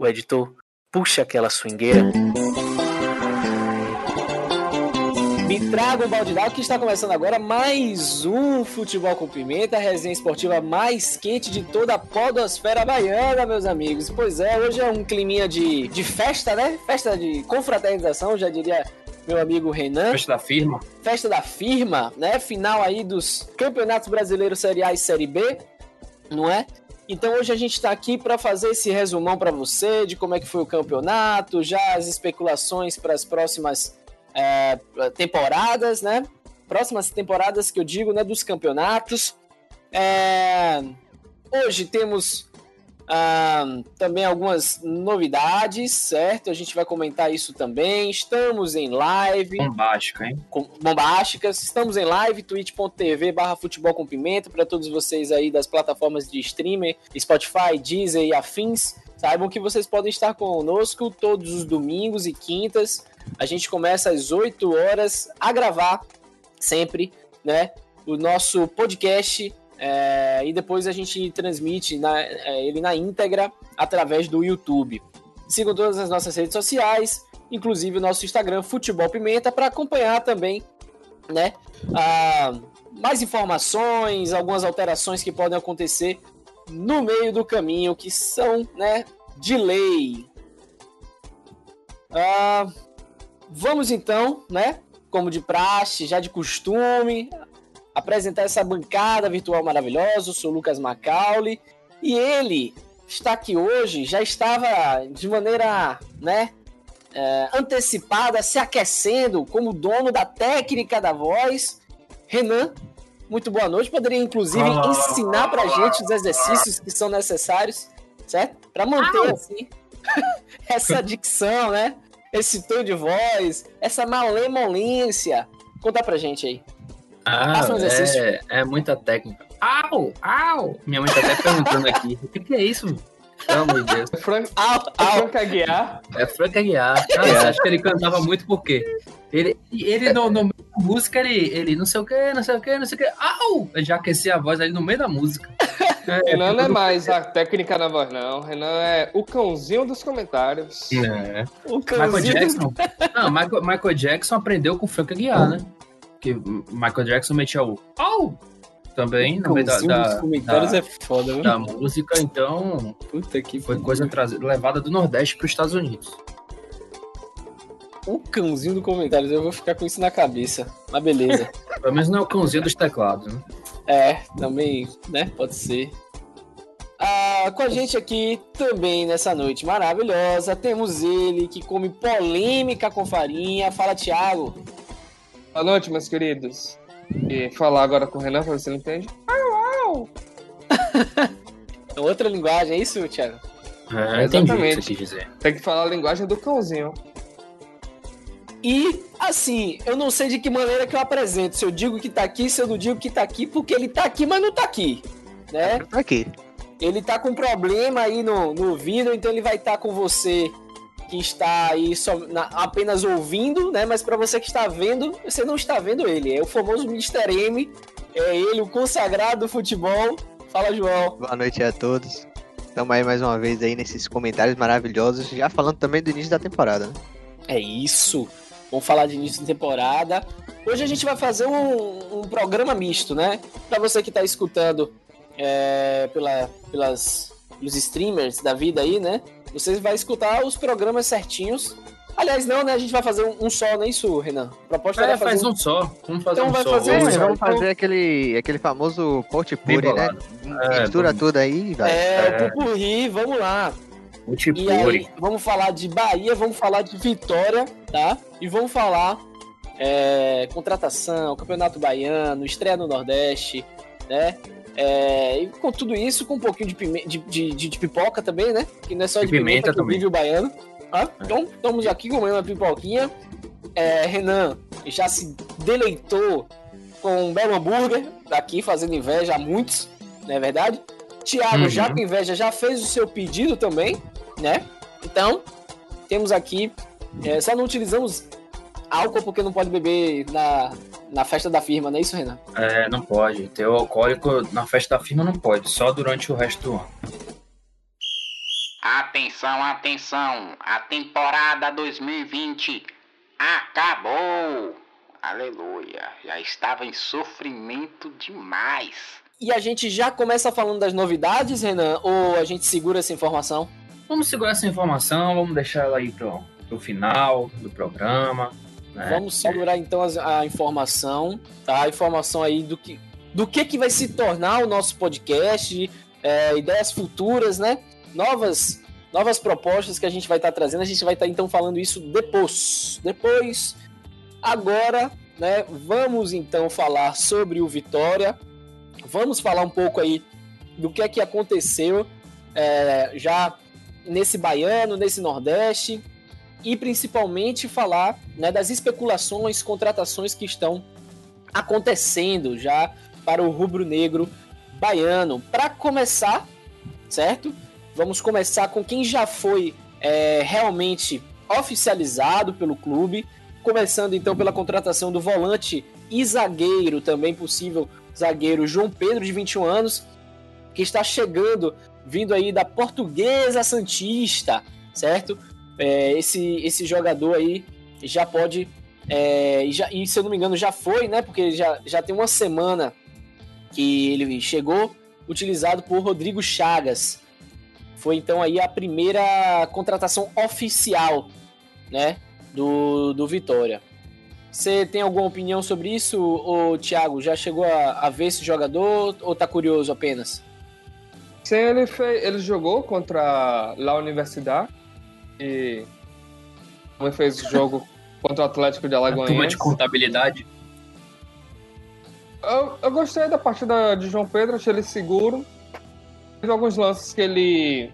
o editor puxa aquela swingueira. Me traga um balde d'água que está começando agora mais um Futebol com Pimenta, a resenha esportiva mais quente de toda a podosfera baiana, meus amigos. Pois é, hoje é um climinha de, de festa, né? Festa de confraternização, já diria meu amigo Renan. Festa da firma. Festa da firma, né? Final aí dos Campeonatos Brasileiros Série A e Série B, não é? Então hoje a gente está aqui para fazer esse resumão para você de como é que foi o campeonato, já as especulações para as próximas é, temporadas, né? Próximas temporadas que eu digo, né? Dos campeonatos. É, hoje temos ah, também algumas novidades, certo? A gente vai comentar isso também. Estamos em live. Bombástica, hein? Com, bombásticas. Estamos em live, twitch.tv barra futebol com pimenta, para todos vocês aí das plataformas de streamer, Spotify, Deezer e afins. Saibam que vocês podem estar conosco todos os domingos e quintas. A gente começa às 8 horas a gravar sempre, né? O nosso podcast é, e depois a gente transmite na, é, ele na íntegra através do YouTube. Sigam todas as nossas redes sociais, inclusive o nosso Instagram, Futebol Pimenta, para acompanhar também né, mais informações, algumas alterações que podem acontecer no meio do caminho, que são né, de lei. Ah, vamos então, né? Como de praxe, já de costume, apresentar essa bancada virtual maravilhosa. Eu sou o Lucas Macaulay e ele está aqui hoje, já estava de maneira, né, é, antecipada, se aquecendo como dono da técnica da voz. Renan, muito boa noite. Poderia, inclusive, ensinar pra gente os exercícios que são necessários, certo? Para manter, assim, essa dicção, né? Esse tom de voz, essa malemolência. Conta pra gente aí. Ah, é, é muita técnica. Au, au! Minha mãe tá até perguntando aqui. O que, que é isso? Pelo amor de Deus. É Frank, au, au. É Frank Aguiar. É Frank Aguiar. Ah, você acha que ele cantava muito por quê? Ele, ele no, no meio da música, ele, ele não sei o que, não sei o que, não sei o que. Au! Eu já aquecia a voz ali no meio da música. É, Renan não é mais a técnica na voz, não. Renan é o cãozinho dos comentários. É. O cãozinho. Michael Jackson. Não, Michael, Michael Jackson aprendeu com Frank Aguiar, né? Que Michael Jackson metia o au também no meio da, da, comentários da, é foda, da música, então Puta que foi coisa trazida, levada do Nordeste para os Estados Unidos. O cãozinho do comentários, eu vou ficar com isso na cabeça. Mas beleza. Pelo menos não é o cãozinho dos teclados, né? É, também, né? Pode ser. Ah, com a gente aqui também nessa noite maravilhosa, temos ele que come polêmica com farinha. Fala, Thiago. Boa noite, meus queridos. E falar agora com o Renan pra ver se ele entende. É outra linguagem, é isso, Thiago? É, exatamente. Que dizer. Tem que falar a linguagem do cãozinho. E, assim, eu não sei de que maneira que eu apresento. Se eu digo que tá aqui, se eu não digo que tá aqui, porque ele tá aqui, mas não tá aqui. Né? Tá aqui. Ele tá com problema aí no, no ouvido, então ele vai estar tá com você que está aí só, na, apenas ouvindo, né? Mas para você que está vendo, você não está vendo ele. É o famoso Mr. M, é ele, o consagrado do futebol. Fala, João. Boa noite a todos. Estamos aí mais uma vez aí nesses comentários maravilhosos, já falando também do início da temporada, né? É isso. Vamos falar de início de temporada. Hoje a gente vai fazer um, um programa misto, né? Para você que está escutando é, pela, pelas, pelos streamers da vida aí, né? Você vai escutar os programas certinhos. Aliás, não, né? A gente vai fazer um, um só, não é isso, Renan? A proposta é, fazer faz um... um só. Vamos fazer então um vai só. Fazer um, vamos fazer aquele, aquele famoso potpurri, né? É, Mistura vamos... tudo aí, vai. É, é. pupurri, vamos lá. E aí, vamos falar de Bahia, vamos falar de Vitória, tá? E vamos falar é, contratação, Campeonato Baiano, estreia no Nordeste, né? É, e com tudo isso, com um pouquinho de, pime... de, de, de, pipoca também, né? Que não é só de, de pimenta, pimenta que vive o baiano. Ah, então, estamos aqui comendo uma pipoquinha. É, Renan já se deleitou com um belo hambúrguer aqui, fazendo inveja a muitos, não é verdade? Tiago, uhum. já com inveja, já fez o seu pedido também, né? Então, temos aqui. É, só não utilizamos álcool porque não pode beber na, na festa da firma, não é isso, Renan? É, não pode. Ter o alcoólico na festa da firma não pode, só durante o resto do ano. Atenção, atenção! A temporada 2020 acabou! Aleluia! Já estava em sofrimento demais. E a gente já começa falando das novidades, Renan? Ou a gente segura essa informação? Vamos segurar essa informação, vamos deixar ela aí pro, pro final do programa. Né? Vamos segurar então a, a, informação, tá? A informação aí do que, do que, que vai se tornar o nosso podcast, é, ideias futuras, né? Novas, novas propostas que a gente vai estar tá trazendo. A gente vai estar tá, então falando isso depois. Depois, agora, né? Vamos então falar sobre o Vitória. Vamos falar um pouco aí do que é que aconteceu é, já nesse baiano, nesse Nordeste e principalmente falar né, das especulações, contratações que estão acontecendo já para o rubro-negro baiano. Para começar, certo? Vamos começar com quem já foi é, realmente oficializado pelo clube, começando então pela contratação do volante e zagueiro, também possível zagueiro João Pedro, de 21 anos, que está chegando vindo aí da Portuguesa Santista, certo? É, esse, esse jogador aí já pode. É, e, já, e se eu não me engano, já foi, né? Porque já, já tem uma semana que ele chegou, utilizado por Rodrigo Chagas. Foi então aí a primeira contratação oficial, né? Do, do Vitória. Você tem alguma opinião sobre isso, ou Thiago? Já chegou a, a ver esse jogador ou tá curioso apenas? Sim, ele, fez, ele jogou contra a Universidade e também fez jogo contra o Atlético de Alagoas. Turma de contabilidade. Eu, eu, gostei da partida de João Pedro, achei ele seguro. Teve alguns lances que ele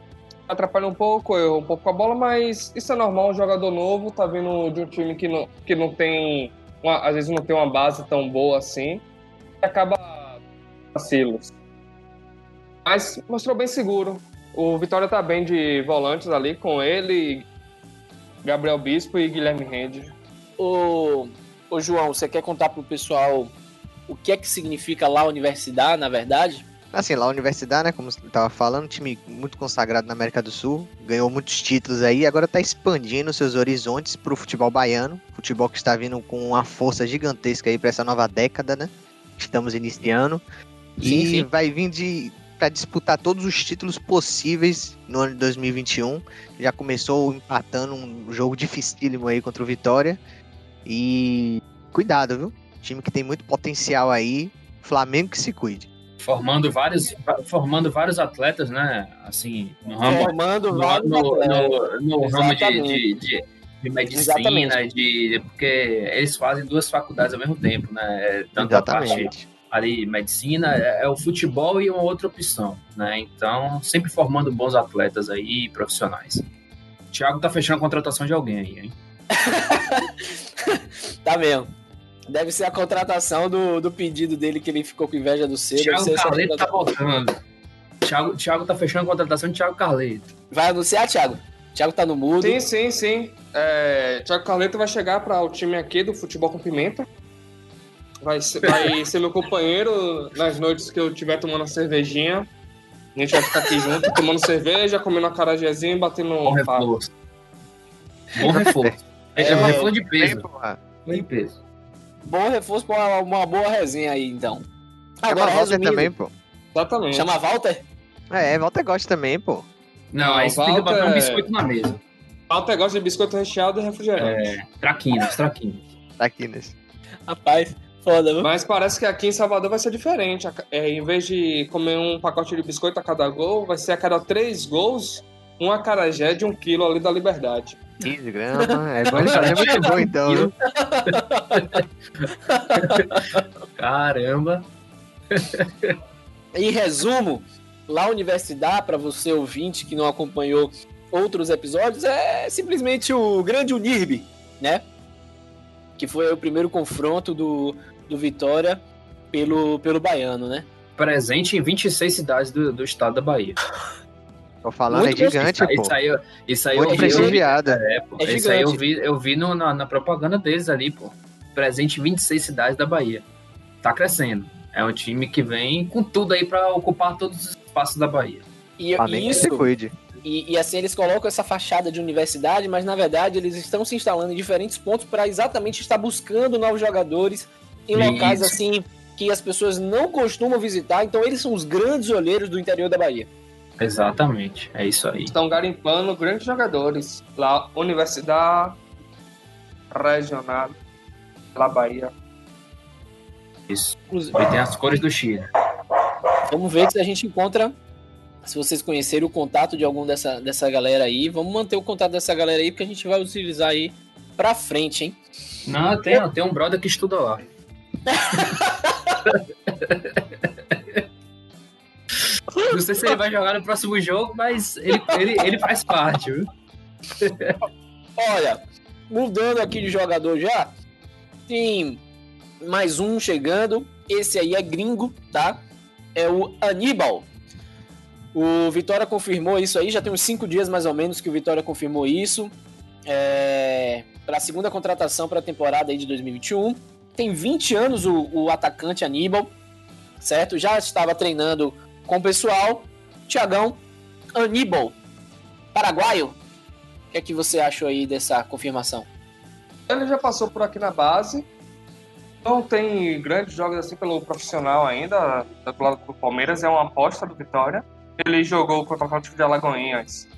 atrapalha um pouco, errou um pouco com a bola, mas isso é normal, um jogador novo, tá vindo de um time que não, que não tem, uma, às vezes não tem uma base tão boa assim, e acaba vacilos. Mas mostrou bem seguro. O Vitória tá bem de volantes ali com ele, Gabriel Bispo e Guilherme Rende. Ô, ô João, você quer contar pro pessoal o que é que significa lá a universidade, na verdade? Assim, lá a Universidade, né, como você estava falando, um time muito consagrado na América do Sul, ganhou muitos títulos aí, agora está expandindo seus horizontes para o futebol baiano, futebol que está vindo com uma força gigantesca aí para essa nova década, né? Estamos iniciando. Sim, e sim. vai vir de para disputar todos os títulos possíveis no ano de 2021. Já começou empatando um jogo dificílimo aí contra o Vitória. E cuidado, viu? Time que tem muito potencial aí. Flamengo que se cuide. Formando vários, formando vários atletas, né? Assim, no ramo, formando no, vários no, no, no ramo de, de, de, de medicina, de, porque eles fazem duas faculdades ao mesmo tempo, né? Tanto Exatamente. a parte ali medicina, é, é, o futebol e uma outra opção, né? Então, sempre formando bons atletas aí, profissionais. O Thiago tá fechando a contratação de alguém aí, hein? tá mesmo. Deve ser a contratação do, do pedido dele que ele ficou com inveja do cedo. Thiago Carleto tá voltando. Thiago, Thiago tá fechando a contratação de Thiago Carleto. Vai anunciar, Thiago? Thiago tá no mudo. Sim, sim, sim. É, Thiago Carleto vai chegar para o time aqui do Futebol com Pimenta. Vai ser, vai ser meu companheiro nas noites que eu estiver tomando uma cervejinha. A gente vai ficar aqui junto, tomando cerveja, comendo uma carajézinha e batendo um Bom reforço. Bom reforço. É, é, um reforço de peso. de peso. Bom reforço para uma, uma, boa resenha aí, então. Agora, Chama Walter também, pô. Exatamente. Chama Walter? É, Walter gosta também, pô. Não, aí você tem que botar um biscoito na mesa. Walter gosta de biscoito recheado e refrigerante. É, traquinas, traquinas. Traquinas. Rapaz, Foda, viu? Mas parece que aqui em Salvador vai ser diferente. É, em vez de comer um pacote de biscoito a cada gol, vai ser a cada três gols, um acarajé de um quilo ali da Liberdade. 15 gramas, é bom, é muito bom então, viu? Caramba! em resumo, lá a Universidade, para você ouvinte que não acompanhou outros episódios, é simplesmente o grande Unirb, né? Que foi o primeiro confronto do, do Vitória pelo, pelo Baiano, né? Presente em 26 cidades do, do estado da Bahia. Tô falando, Muito é gigante, isso, pô. Isso aí, isso aí Muito eu vi. prestigiada. É, pô. É isso aí eu vi, eu vi no, na, na, propaganda deles ali, pô. Presente em 26 cidades da Bahia. Tá crescendo. É um time que vem com tudo aí para ocupar todos os espaços da Bahia. E, isso, E, e, assim eles colocam essa fachada de universidade, mas na verdade eles estão se instalando em diferentes pontos para exatamente estar buscando novos jogadores em locais Isso. assim que as pessoas não costumam visitar. Então eles são os grandes olheiros do interior da Bahia. Exatamente, é isso aí. Estão garimpando grandes jogadores lá, Universidade Regional da Bahia. Isso. E tem as cores do Chile. Vamos ver se a gente encontra. Se vocês conhecerem o contato de algum dessa, dessa galera aí, vamos manter o contato dessa galera aí, porque a gente vai utilizar aí pra frente, hein? Não, tem, tem um brother que estuda lá. Não sei se ele vai jogar no próximo jogo, mas ele, ele, ele faz parte, viu? Olha, mudando aqui de jogador já, tem mais um chegando. Esse aí é gringo, tá? É o Aníbal. O Vitória confirmou isso aí, já tem uns cinco dias mais ou menos que o Vitória confirmou isso. É... Para a segunda contratação para a temporada aí de 2021. Tem 20 anos o, o atacante Aníbal, certo? Já estava treinando com o pessoal. Tiagão, Aníbal, paraguaio. O que é que você achou aí dessa confirmação? Ele já passou por aqui na base. Não tem grandes jogos assim pelo profissional ainda, do lado do Palmeiras, é uma aposta do Vitória. Ele jogou contra o Atlético de Alagoinhas.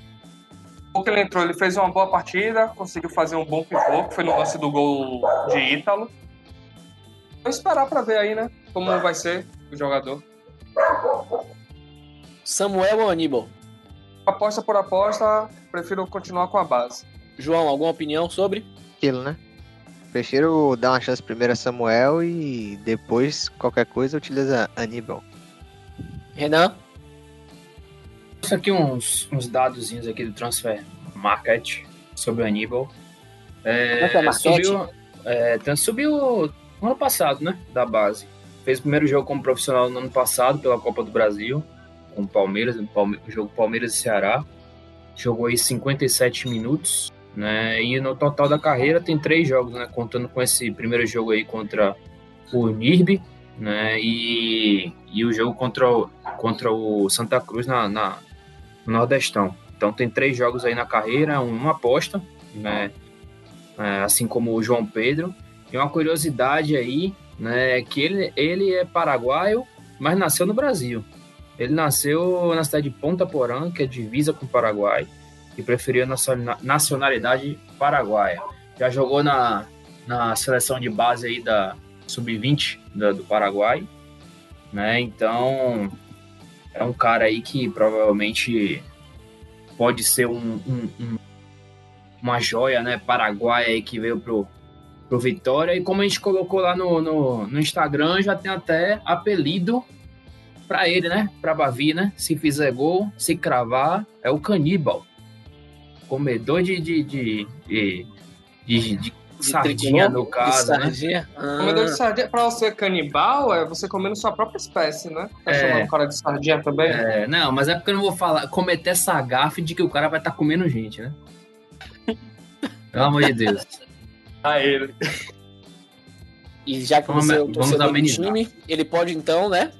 O que ele entrou, ele fez uma boa partida, conseguiu fazer um bom pivô, que foi no lance do gol de Ítalo. Vou esperar para ver aí, né, como vai ser o jogador. Samuel ou Aníbal? Aposta por aposta, prefiro continuar com a base. João, alguma opinião sobre? Aquilo, né? Prefiro dar uma chance primeiro a Samuel e depois, qualquer coisa, utiliza Aníbal. Renan? Isso aqui uns, uns dadozinhos aqui do Transfer Market sobre o Aníbal. É, subiu, é, subiu ano passado, né? Da base. Fez o primeiro jogo como profissional no ano passado pela Copa do Brasil com o Palmeiras, no jogo Palmeiras e Ceará. Jogou aí 57 minutos, né? E no total da carreira tem três jogos, né? Contando com esse primeiro jogo aí contra o Nirby, né? E, e o jogo contra o, contra o Santa Cruz na, na, no Nordestão. Então tem três jogos aí na carreira, uma aposta, né? É, assim como o João Pedro. E uma curiosidade aí, né? Que ele, ele é paraguaio, mas nasceu no Brasil. Ele nasceu na cidade de Ponta Porã, que é divisa com o Paraguai, e preferia a nacionalidade paraguaia. Já jogou na, na seleção de base aí da Sub-20 do Paraguai, né? Então, é um cara aí que provavelmente pode ser um, um, um, uma joia, né? Paraguaia aí que veio pro, pro Vitória. E como a gente colocou lá no, no, no Instagram, já tem até apelido para ele, né? Para Bavi, né? Se fizer gol, se cravar, é o caníbal. Comedor de, de, de, de, de, de sardinha, no caso, né? Ah. Comedor de sardinha. Pra você canibal, é você comendo sua própria espécie, né? Tá é. chamando o cara de sardinha também? É, não, mas é porque eu não vou falar, cometer essa gafe de que o cara vai estar tá comendo gente, né? Pelo amor de Deus. A ele. E já que você é o torcedor do time, ele pode então, né?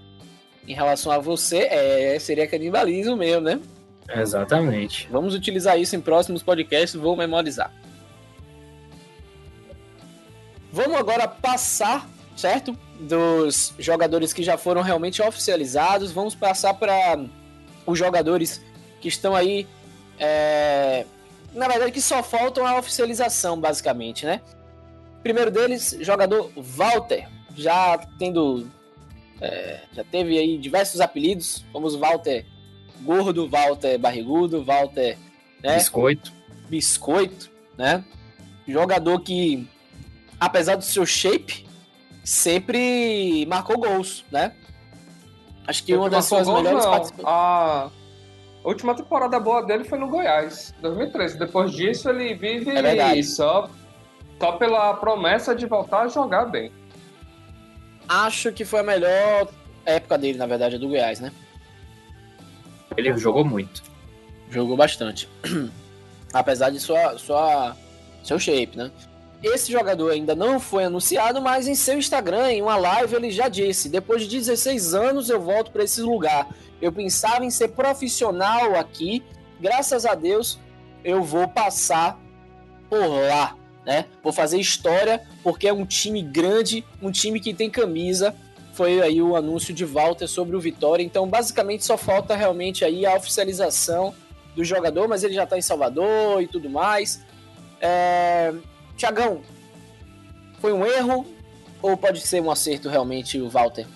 em relação a você, é, seria canibalismo mesmo, né? Exatamente. Vamos utilizar isso em próximos podcasts, vou memorizar. Vamos agora passar, certo? Dos jogadores que já foram realmente oficializados. Vamos passar para os jogadores que estão aí. É... Na verdade, que só faltam a oficialização, basicamente, né? Primeiro deles, jogador Walter, já tendo é, já teve aí diversos apelidos, como os Walter Gordo, Walter Barrigudo, Walter né? Biscoito. Biscoito, né? Jogador que, apesar do seu shape, sempre marcou gols, né? Acho que uma das suas gols, melhores participações. A última temporada boa dele foi no Goiás, 2013. Depois disso, ele vive é só, só pela promessa de voltar a jogar bem acho que foi a melhor época dele, na verdade, é do Goiás, né? Ele jogou muito. Jogou bastante. Apesar de sua, sua, seu shape, né? Esse jogador ainda não foi anunciado, mas em seu Instagram, em uma live, ele já disse: depois de 16 anos eu volto para esse lugar. Eu pensava em ser profissional aqui graças a Deus, eu vou passar por lá, né? Vou fazer história porque é um time grande, um time que tem camisa. Foi aí o anúncio de Walter sobre o Vitória. Então, basicamente, só falta realmente aí a oficialização do jogador, mas ele já está em Salvador e tudo mais. É... Tiagão, foi um erro ou pode ser um acerto realmente o Walter?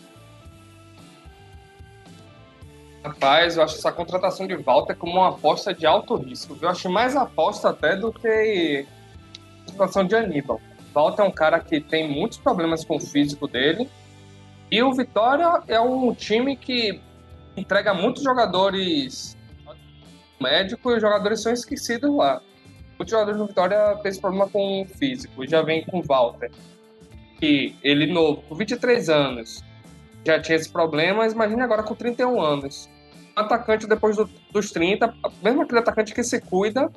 Rapaz, eu acho essa contratação de Walter como uma aposta de alto risco. Eu acho mais aposta até do que a contratação de Aníbal. Walter é um cara que tem muitos problemas com o físico dele. E o Vitória é um time que entrega muitos jogadores médicos e os jogadores são esquecidos lá. Muitos jogadores do Vitória têm esse problema com o físico. Já vem com o Walter. Que ele novo, com 23 anos, já tinha esse problema, mas imagine agora com 31 anos. Um atacante depois do, dos 30, mesmo aquele atacante que se cuida,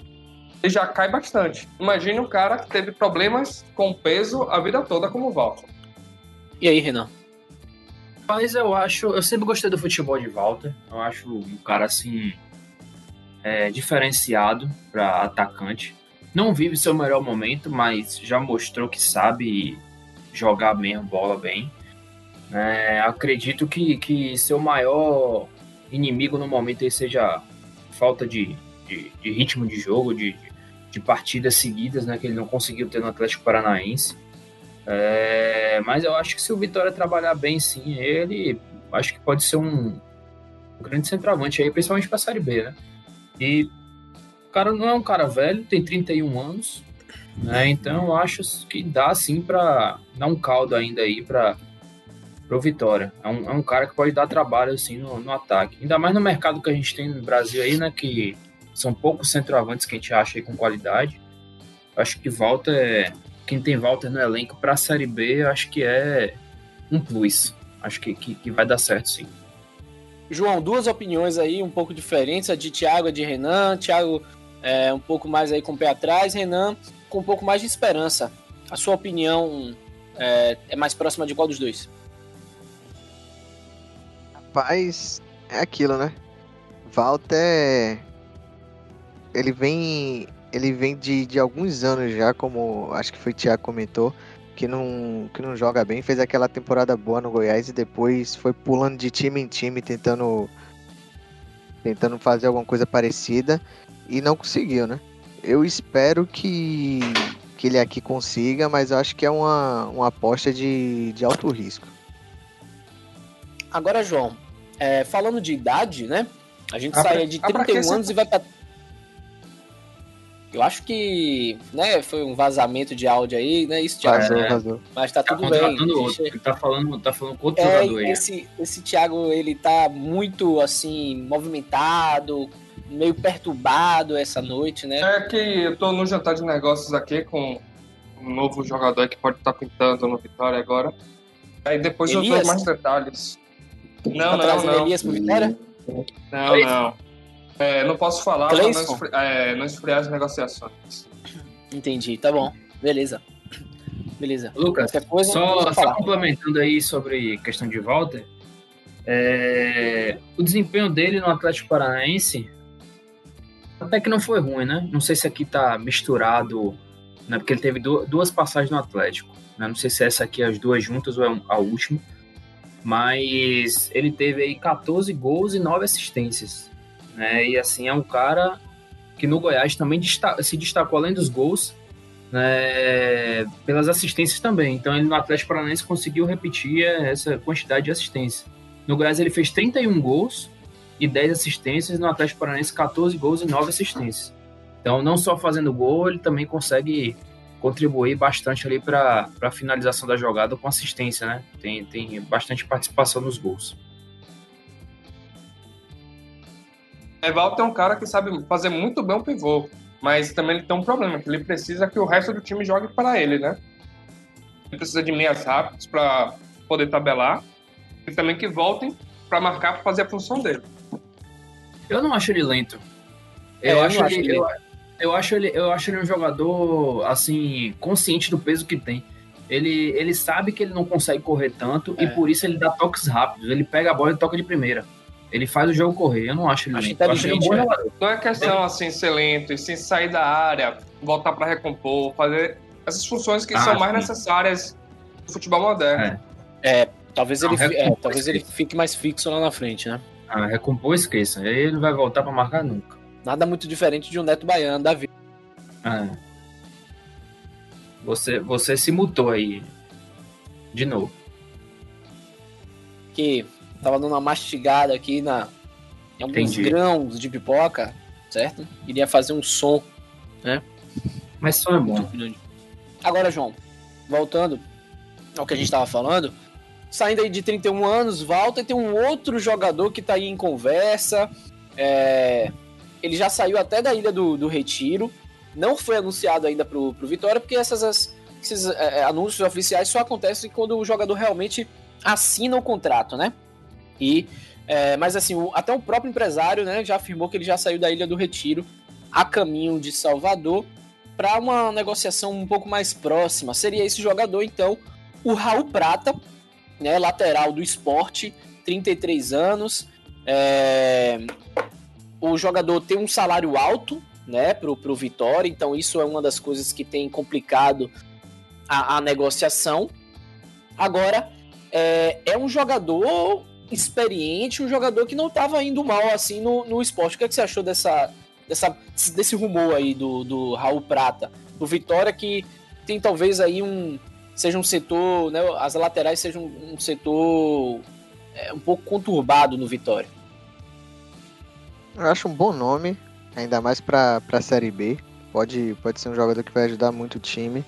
ele já cai bastante. Imagine um cara que teve problemas com peso a vida toda como o Walter. E aí, Renan? Mas eu acho, eu sempre gostei do futebol de Walter. Eu acho um cara assim é, diferenciado para atacante. Não vive seu melhor momento, mas já mostrou que sabe jogar a bola bem. É, acredito que, que seu maior inimigo no momento seja falta de, de, de ritmo de jogo, de, de, partidas seguidas, né, que ele não conseguiu ter no Atlético Paranaense. É, mas eu acho que se o Vitória trabalhar bem, sim, ele acho que pode ser um, um grande centroavante aí, principalmente para a Série B, né? E o cara não é um cara velho, tem 31 anos, né? Então eu acho que dá sim para dar um caldo ainda aí para pro Vitória. É um, é um cara que pode dar trabalho assim no, no, ataque. Ainda mais no mercado que a gente tem no Brasil aí, né? Que são poucos centroavantes que a gente acha aí com qualidade. Acho que volta é. Quem tem Walter no elenco para a Série B, acho que é um plus. Acho que, que, que, vai dar certo, sim. João, duas opiniões aí um pouco diferentes, a de Thiago e de Renan. Thiago é, um pouco mais aí com o pé atrás, Renan com um pouco mais de esperança. A sua opinião é, é mais próxima de qual dos dois? Rapaz, é aquilo, né? Walter. Ele vem. Ele vem de, de alguns anos já, como acho que foi o Thiago comentou, que não, que não joga bem. Fez aquela temporada boa no Goiás e depois foi pulando de time em time, tentando. Tentando fazer alguma coisa parecida e não conseguiu, né? Eu espero que, que ele aqui consiga, mas eu acho que é uma, uma aposta de, de alto risco. Agora, João, é, falando de idade, né? A gente ah, sai de 31 ah, anos e vai pra. Eu acho que, né, foi um vazamento de áudio aí, né? Isso, Thiago. Vazou, vazou. Mas tá, tá tudo bem. Outro. Ele tá falando, tá falando com outro é, jogador aí. Esse, esse Thiago, ele tá muito, assim, movimentado, meio perturbado essa noite, né? É que eu tô no jantar de negócios aqui com um novo jogador que pode estar tá pintando no Vitória agora. Aí depois Elias? eu dou mais detalhes. Não, tá não, não. Elias pro Vitória? Não, não. É, não posso falar para não, esfri é, não esfriar as negociações. Entendi, tá bom. Beleza. Beleza. Lucas, coisa, só, só complementando aí sobre questão de Walter, é, o desempenho dele no Atlético Paranaense até que não foi ruim, né? Não sei se aqui tá misturado, né? Porque ele teve duas passagens no Atlético. Né? Não sei se essa aqui é as duas juntas ou é a última mas ele teve aí 14 gols e 9 assistências, né? E assim é um cara que no Goiás também se destacou além dos gols, né, pelas assistências também. Então ele no Atlético Paranaense conseguiu repetir essa quantidade de assistência. No Goiás ele fez 31 gols e 10 assistências, no Atlético Paranaense 14 gols e 9 assistências. Então não só fazendo gol, ele também consegue contribuir bastante ali para a finalização da jogada com assistência, né? Tem, tem bastante participação nos gols. Evaldo é um cara que sabe fazer muito bem o pivô, mas também ele tem um problema, que ele precisa que o resto do time jogue para ele, né? Ele precisa de meias rápidas para poder tabelar e também que voltem para marcar para fazer a função dele. Eu não acho ele lento. É, eu, acho, ele, ele, eu, eu acho ele, eu acho ele um jogador assim consciente do peso que tem. Ele, ele sabe que ele não consegue correr tanto é. e por isso ele dá toques rápidos. Ele pega a bola e toca de primeira. Ele faz o jogo correr, eu não acho ele acho inteligente. Acho é. Não é questão assim, ser lento, e sim sair da área, voltar para recompor, fazer essas funções que ah, são mais sim. necessárias no futebol moderno. É, é talvez, ele, é, talvez ele fique mais fixo lá na frente, né? Ah, recompor, esqueça. Aí ele não vai voltar para marcar nunca. Nada muito diferente de um Neto Baiano da vida. É. Você, você se mutou aí. De novo. Que tava dando uma mastigada aqui na, em alguns Entendi. grãos de pipoca, certo? Iria fazer um som, né? Mas som é bom. Agora, João, voltando ao que a gente estava falando, saindo aí de 31 anos, volta e tem um outro jogador que está aí em conversa. É... Ele já saiu até da Ilha do, do Retiro, não foi anunciado ainda pro, pro Vitória, porque essas, as, esses é, é, anúncios oficiais só acontecem quando o jogador realmente assina o contrato, né? E, é, mas assim, o, até o próprio empresário né, já afirmou que ele já saiu da Ilha do Retiro a caminho de Salvador para uma negociação um pouco mais próxima. Seria esse jogador, então, o Raul Prata, né, lateral do esporte, 33 anos. É... O jogador tem um salário alto, né, pro, pro Vitória, então isso é uma das coisas que tem complicado a, a negociação. Agora, é, é, um jogador experiente, um jogador que não estava indo mal assim no, no esporte. O que, é que você achou dessa, dessa, desse rumor aí do, do Raul Prata? Do Vitória que tem talvez aí um. Seja um setor, né, as laterais sejam um, um setor é, um pouco conturbado no Vitória. Eu acho um bom nome. Ainda mais para a Série B. Pode, pode ser um jogador que vai ajudar muito o time.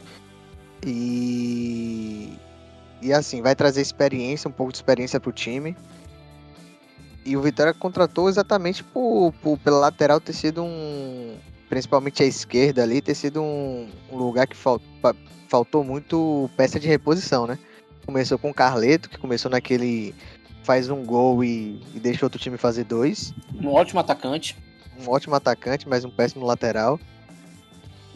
E. E assim, vai trazer experiência, um pouco de experiência para o time. E o Vitória contratou exatamente por, por, pela lateral ter sido um. Principalmente a esquerda ali, ter sido um, um lugar que falt, faltou muito peça de reposição, né? Começou com o Carleto, que começou naquele. faz um gol e, e deixa outro time fazer dois. Um ótimo atacante um ótimo atacante, mas um péssimo lateral.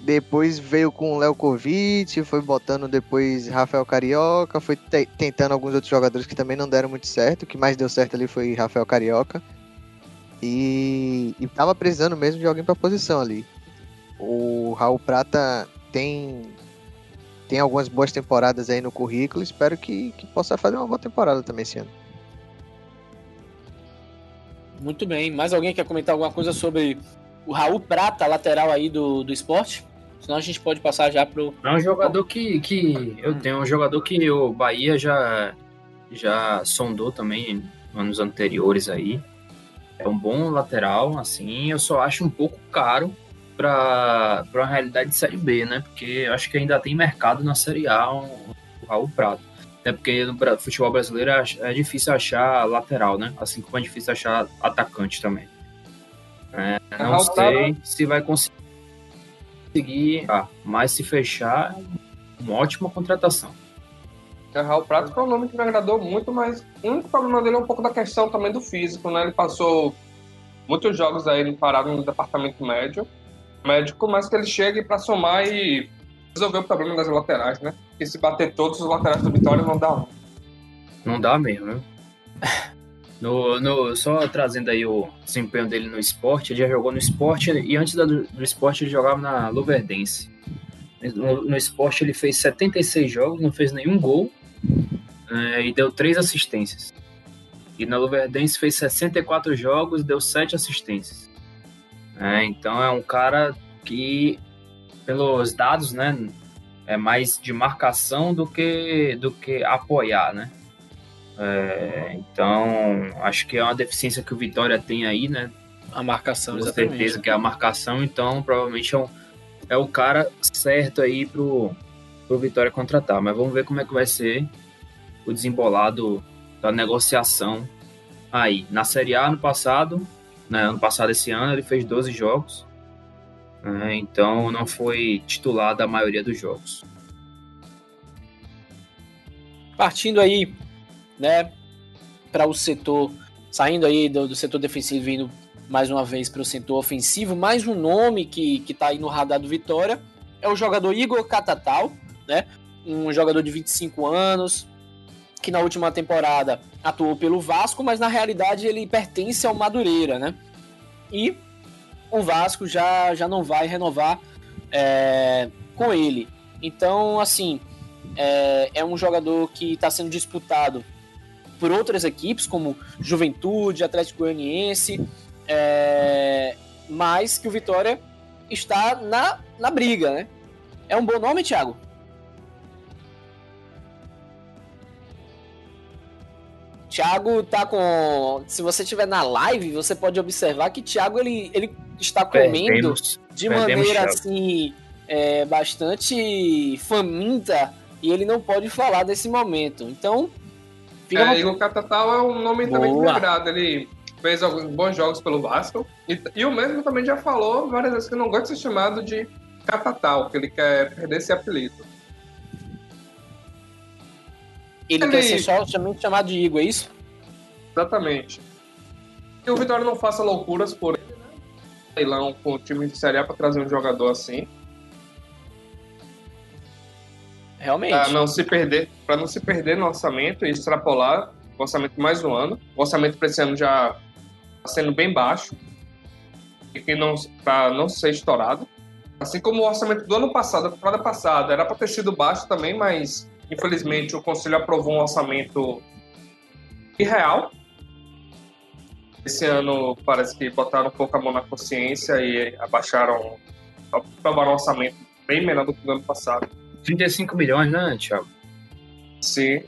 Depois veio com o Léo Kovic, foi botando depois Rafael Carioca, foi tentando alguns outros jogadores que também não deram muito certo. O que mais deu certo ali foi Rafael Carioca. E, e tava precisando mesmo de alguém para posição ali. O Raul Prata tem tem algumas boas temporadas aí no currículo. Espero que, que possa fazer uma boa temporada também esse ano. Muito bem. Mais alguém quer comentar alguma coisa sobre o Raul Prata, lateral aí do, do esporte? Senão a gente pode passar já pro. É um jogador que, que eu tenho, um jogador que o Bahia já, já sondou também anos anteriores aí. É um bom lateral, assim, eu só acho um pouco caro para uma realidade de Série B, né? Porque eu acho que ainda tem mercado na Série A o Raul Prata. Até porque no futebol brasileiro é, é difícil achar lateral, né? Assim como é difícil achar atacante também. É, não sei se vai conseguir, ah, mas se fechar, uma ótima contratação. Raul Prato foi um nome que me agradou muito, mas o único problema dele é um pouco da questão também do físico, né? Ele passou muitos jogos aí parado no departamento médio, médico, mas que ele chegue para somar e resolver o problema das laterais, né? Porque se bater todos os laterais do Vitória, não dá um. Não dá mesmo, né? No, no, só trazendo aí o desempenho dele no esporte, ele já jogou no esporte e antes do, do esporte ele jogava na Luverdense. No, no esporte ele fez 76 jogos, não fez nenhum gol é, e deu três assistências. E na Luverdense fez 64 jogos, deu sete assistências. É, então é um cara que pelos dados, né, é mais de marcação do que do que apoiar, né? É, então, acho que é uma deficiência que o Vitória tem aí, né? A marcação, Com certeza que é a marcação, então provavelmente é, um, é o cara certo aí pro, pro Vitória contratar. Mas vamos ver como é que vai ser o desembolado da negociação aí. Na Série A, ano passado, né, ano passado, esse ano, ele fez 12 jogos, né? então não foi titular da maioria dos jogos. Partindo aí, né, para o setor, saindo aí do, do setor defensivo e mais uma vez para o setor ofensivo, mais um nome que está aí no radar do Vitória é o jogador Igor Catatal, né, um jogador de 25 anos, que na última temporada atuou pelo Vasco, mas na realidade ele pertence ao Madureira, né? E o Vasco já, já não vai renovar é, com ele. Então, assim, é, é um jogador que está sendo disputado por outras equipes, como Juventude, Atlético Goianiense, é, mas que o Vitória está na, na briga, né? É um bom nome, Thiago? Thiago tá com. Se você estiver na live, você pode observar que Thiago ele, ele está comendo perdemos, de perdemos maneira assim é, bastante faminta e ele não pode falar nesse momento. Então. Fica é, o Catatal é um nome Boa. também que agrada. Ele fez alguns bons jogos pelo Vasco. E, e o mesmo também já falou várias vezes que não gosta de ser chamado de Catatal, que ele quer perder esse apelido. Ele, ele... quer ser só chamado de Igor, é isso? Exatamente. E o Vitória não faça loucuras por ele, né? Leilão com o time de Série A para trazer um jogador assim. Realmente. Para não se perder, para não se perder no orçamento e extrapolar o orçamento mais um ano. O orçamento para esse ano já está sendo bem baixo e que não para não ser estourado. Assim como o orçamento do ano passado, a temporada passada, era para ter sido baixo também, mas Infelizmente, o Conselho aprovou um orçamento irreal. Esse ano parece que botaram um pouco a mão na consciência e abaixaram, aprovaram um orçamento bem menor do que no ano passado. 35 milhões, né, Thiago? Sim.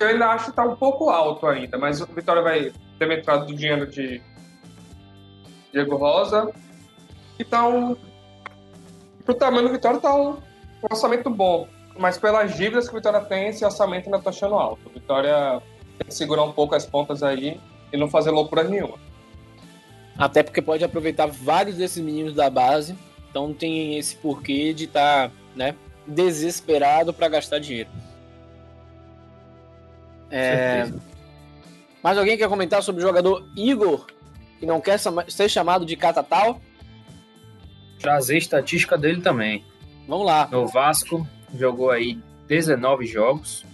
Eu ainda acho que está um pouco alto ainda, mas o Vitória vai ter entrado do dinheiro de Diego Rosa. Então, pro tamanho do Vitória, tá um orçamento bom mas pelas dívidas que o Vitória tem, esse orçamento ainda está achando alto. O Vitória tem que segurar um pouco as pontas aí e não fazer loucura nenhuma. Até porque pode aproveitar vários desses meninos da base, então tem esse porquê de estar tá, né, desesperado para gastar dinheiro. É... Mais alguém quer comentar sobre o jogador Igor, que não quer ser chamado de Catatal? Trazer estatística dele também. Vamos lá. No Vasco, jogou aí 19 jogos,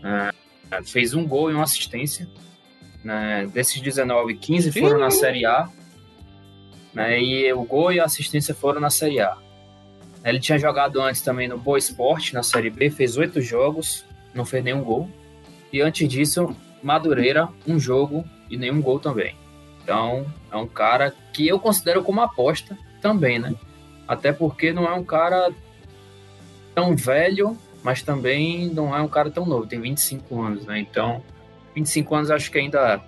uh, fez um gol e uma assistência. Né? Desses 19, 15 foram na Série A. Né? E o gol e a assistência foram na Série A. Ele tinha jogado antes também no Boa Esporte, na Série B, fez oito jogos, não fez nenhum gol. E antes disso, Madureira, um jogo e nenhum gol também. Então, é um cara que eu considero como aposta também, né? Até porque não é um cara tão velho, mas também não é um cara tão novo, tem 25 anos, né? Então, 25 anos acho que ainda,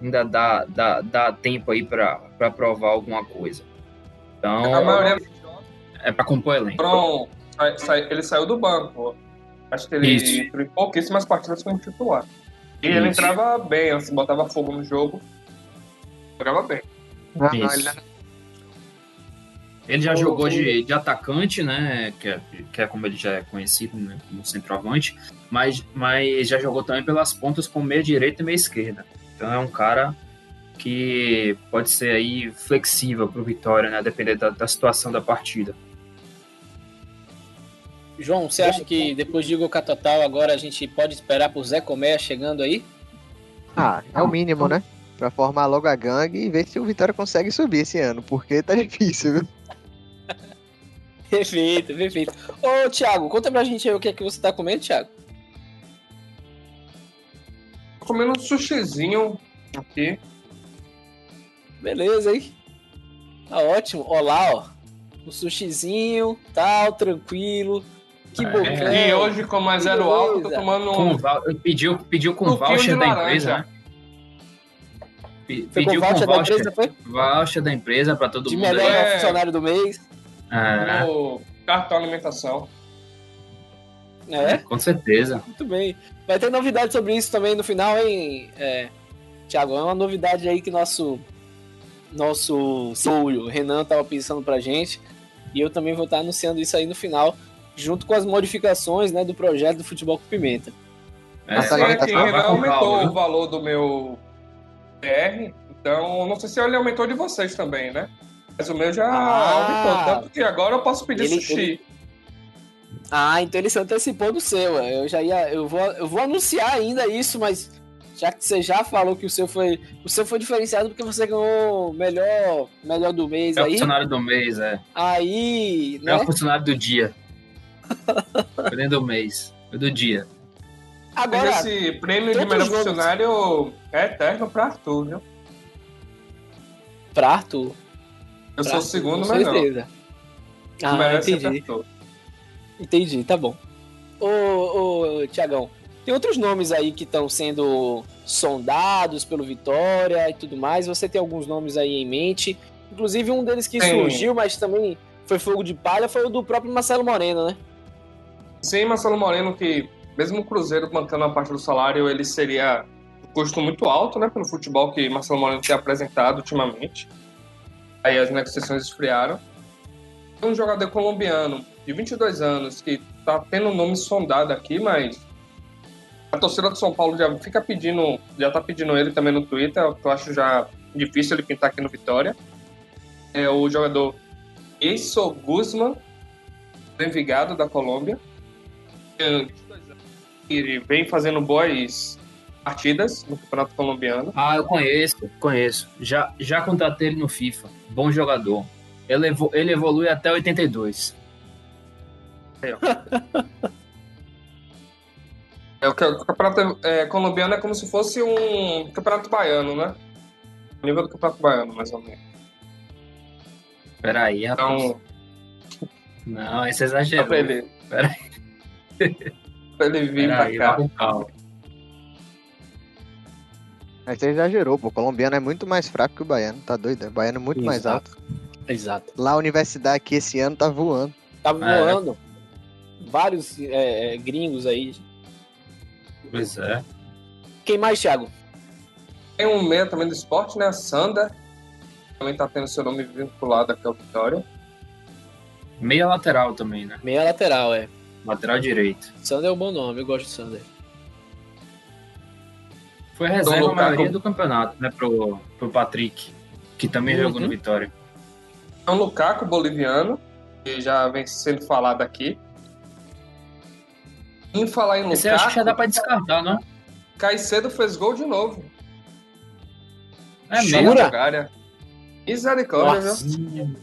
ainda dá, dá, dá tempo aí para provar alguma coisa. Então, a maioria é para compor elenco. Pronto, ele saiu do banco. Acho que ele entrou em pouquíssimas partidas como titular. E Isso. ele entrava bem, assim, botava fogo no jogo. Jogava bem. Ah, ele ele já jogou de, de atacante, né? Que é, que é como ele já é conhecido, né? Como centroavante. Mas, mas já jogou também pelas pontas com meia direita e meia esquerda. Então é um cara que pode ser aí flexível para o Vitória, né? Depender da, da, situação da partida. João, você acha que depois de Igor Catotal agora a gente pode esperar por Zé Comé chegando aí? Ah, é o mínimo, né? Pra formar logo a gangue e ver se o Vitória consegue subir esse ano, porque tá difícil, viu? perfeito, perfeito. Ô, Thiago, conta pra gente aí o que é que você tá comendo, Thiago. Tô comendo um sushizinho aqui. Beleza, hein? Tá ótimo. Olá, ó. Um sushizinho, tal, tranquilo. Que é, E hoje, como é zero alto, tô tomando um. Com, pediu, pediu com um voucher da empresa, né? Pediu com voucher, com voucher da empresa, foi? Voucher da empresa pra todo de mundo. De melhor é... funcionário do mês. Ah. No cartão alimentação. É? Com certeza. Muito bem. Vai ter novidade sobre isso também no final, hein, é, Tiago? É uma novidade aí que nosso nosso Soulio, Renan, tava pensando pra gente. E eu também vou estar anunciando isso aí no final, junto com as modificações né, do projeto do Futebol com Pimenta. É, é que Renan aumentou o valor do meu PR, então não sei se ele aumentou de vocês também, né? Mas o meu já ah, aumentou, tanto que agora eu posso pedir ele, sushi. Ele, Ah, então ele se antecipou do seu. Eu já ia. Eu vou, eu vou anunciar ainda isso, mas já que você já falou que o seu foi. O seu foi diferenciado porque você ganhou melhor, melhor do mês é aí. funcionário do mês, é. Aí. Né? É o funcionário do dia. nem do mês. Foi do dia. Agora, esse prêmio de melhor funcionário é eterno pra Arthur, viu? Pra Arthur? Eu pra sou o segundo melhor. Certeza. Ah, entendi. Entendi, tá bom. Ô, ô Tiagão, tem outros nomes aí que estão sendo sondados pelo Vitória e tudo mais. Você tem alguns nomes aí em mente. Inclusive, um deles que Sim. surgiu, mas também foi fogo de palha, foi o do próprio Marcelo Moreno, né? Sim, Marcelo Moreno, que mesmo o Cruzeiro mantendo a parte do salário, ele seria um custo muito alto, né, pelo futebol que Marcelo Moreno tem apresentado ultimamente. Aí as negociações esfriaram. Um jogador colombiano de 22 anos que tá tendo o nome sondado aqui, mas a torcida do São Paulo já fica pedindo, já tá pedindo ele também no Twitter, eu acho já difícil ele pintar aqui no Vitória. É o jogador Eiso Guzman, do Envigado, da Colômbia. Ele vem fazendo boas partidas no Campeonato Colombiano. Ah, eu conheço, conheço. Já, já contratei ele no FIFA. Bom jogador. Ele, evolu ele evolui até 82. É, o, campeonato é, colombiano é como se fosse um campeonato baiano, né? O nível do campeonato baiano, mais ou menos. Peraí, rapaz. Então... Não, esse é exagerou. Peraí. pra ele vir Peraí, pra cá. Com calma. Mas você exagerou, pô. O colombiano é muito mais fraco que o baiano, tá doido? O baiano é muito Exato. mais alto. Exato. Lá a universidade aqui esse ano tá voando. Tá voando. É vários é, é, gringos aí. Pois é. Quem mais, Thiago? Tem um meia também do esporte, né? A Sanda. Também tá tendo seu nome vinculado aqui ao Vitória. Meia lateral também, né? Meia lateral, é. Lateral direito. Sander é um bom nome, eu gosto de Sander. Foi reserva então, a maioria do campeonato, né? Pro, pro Patrick, que também uhum. jogou no Vitória. É um Lukaku boliviano, que já vem sendo falado aqui. Em falar em Lukaku... Esse acho que já dá pra descartar, né? Caicedo fez gol de novo. É Jura? Área. Misericórdia, viu?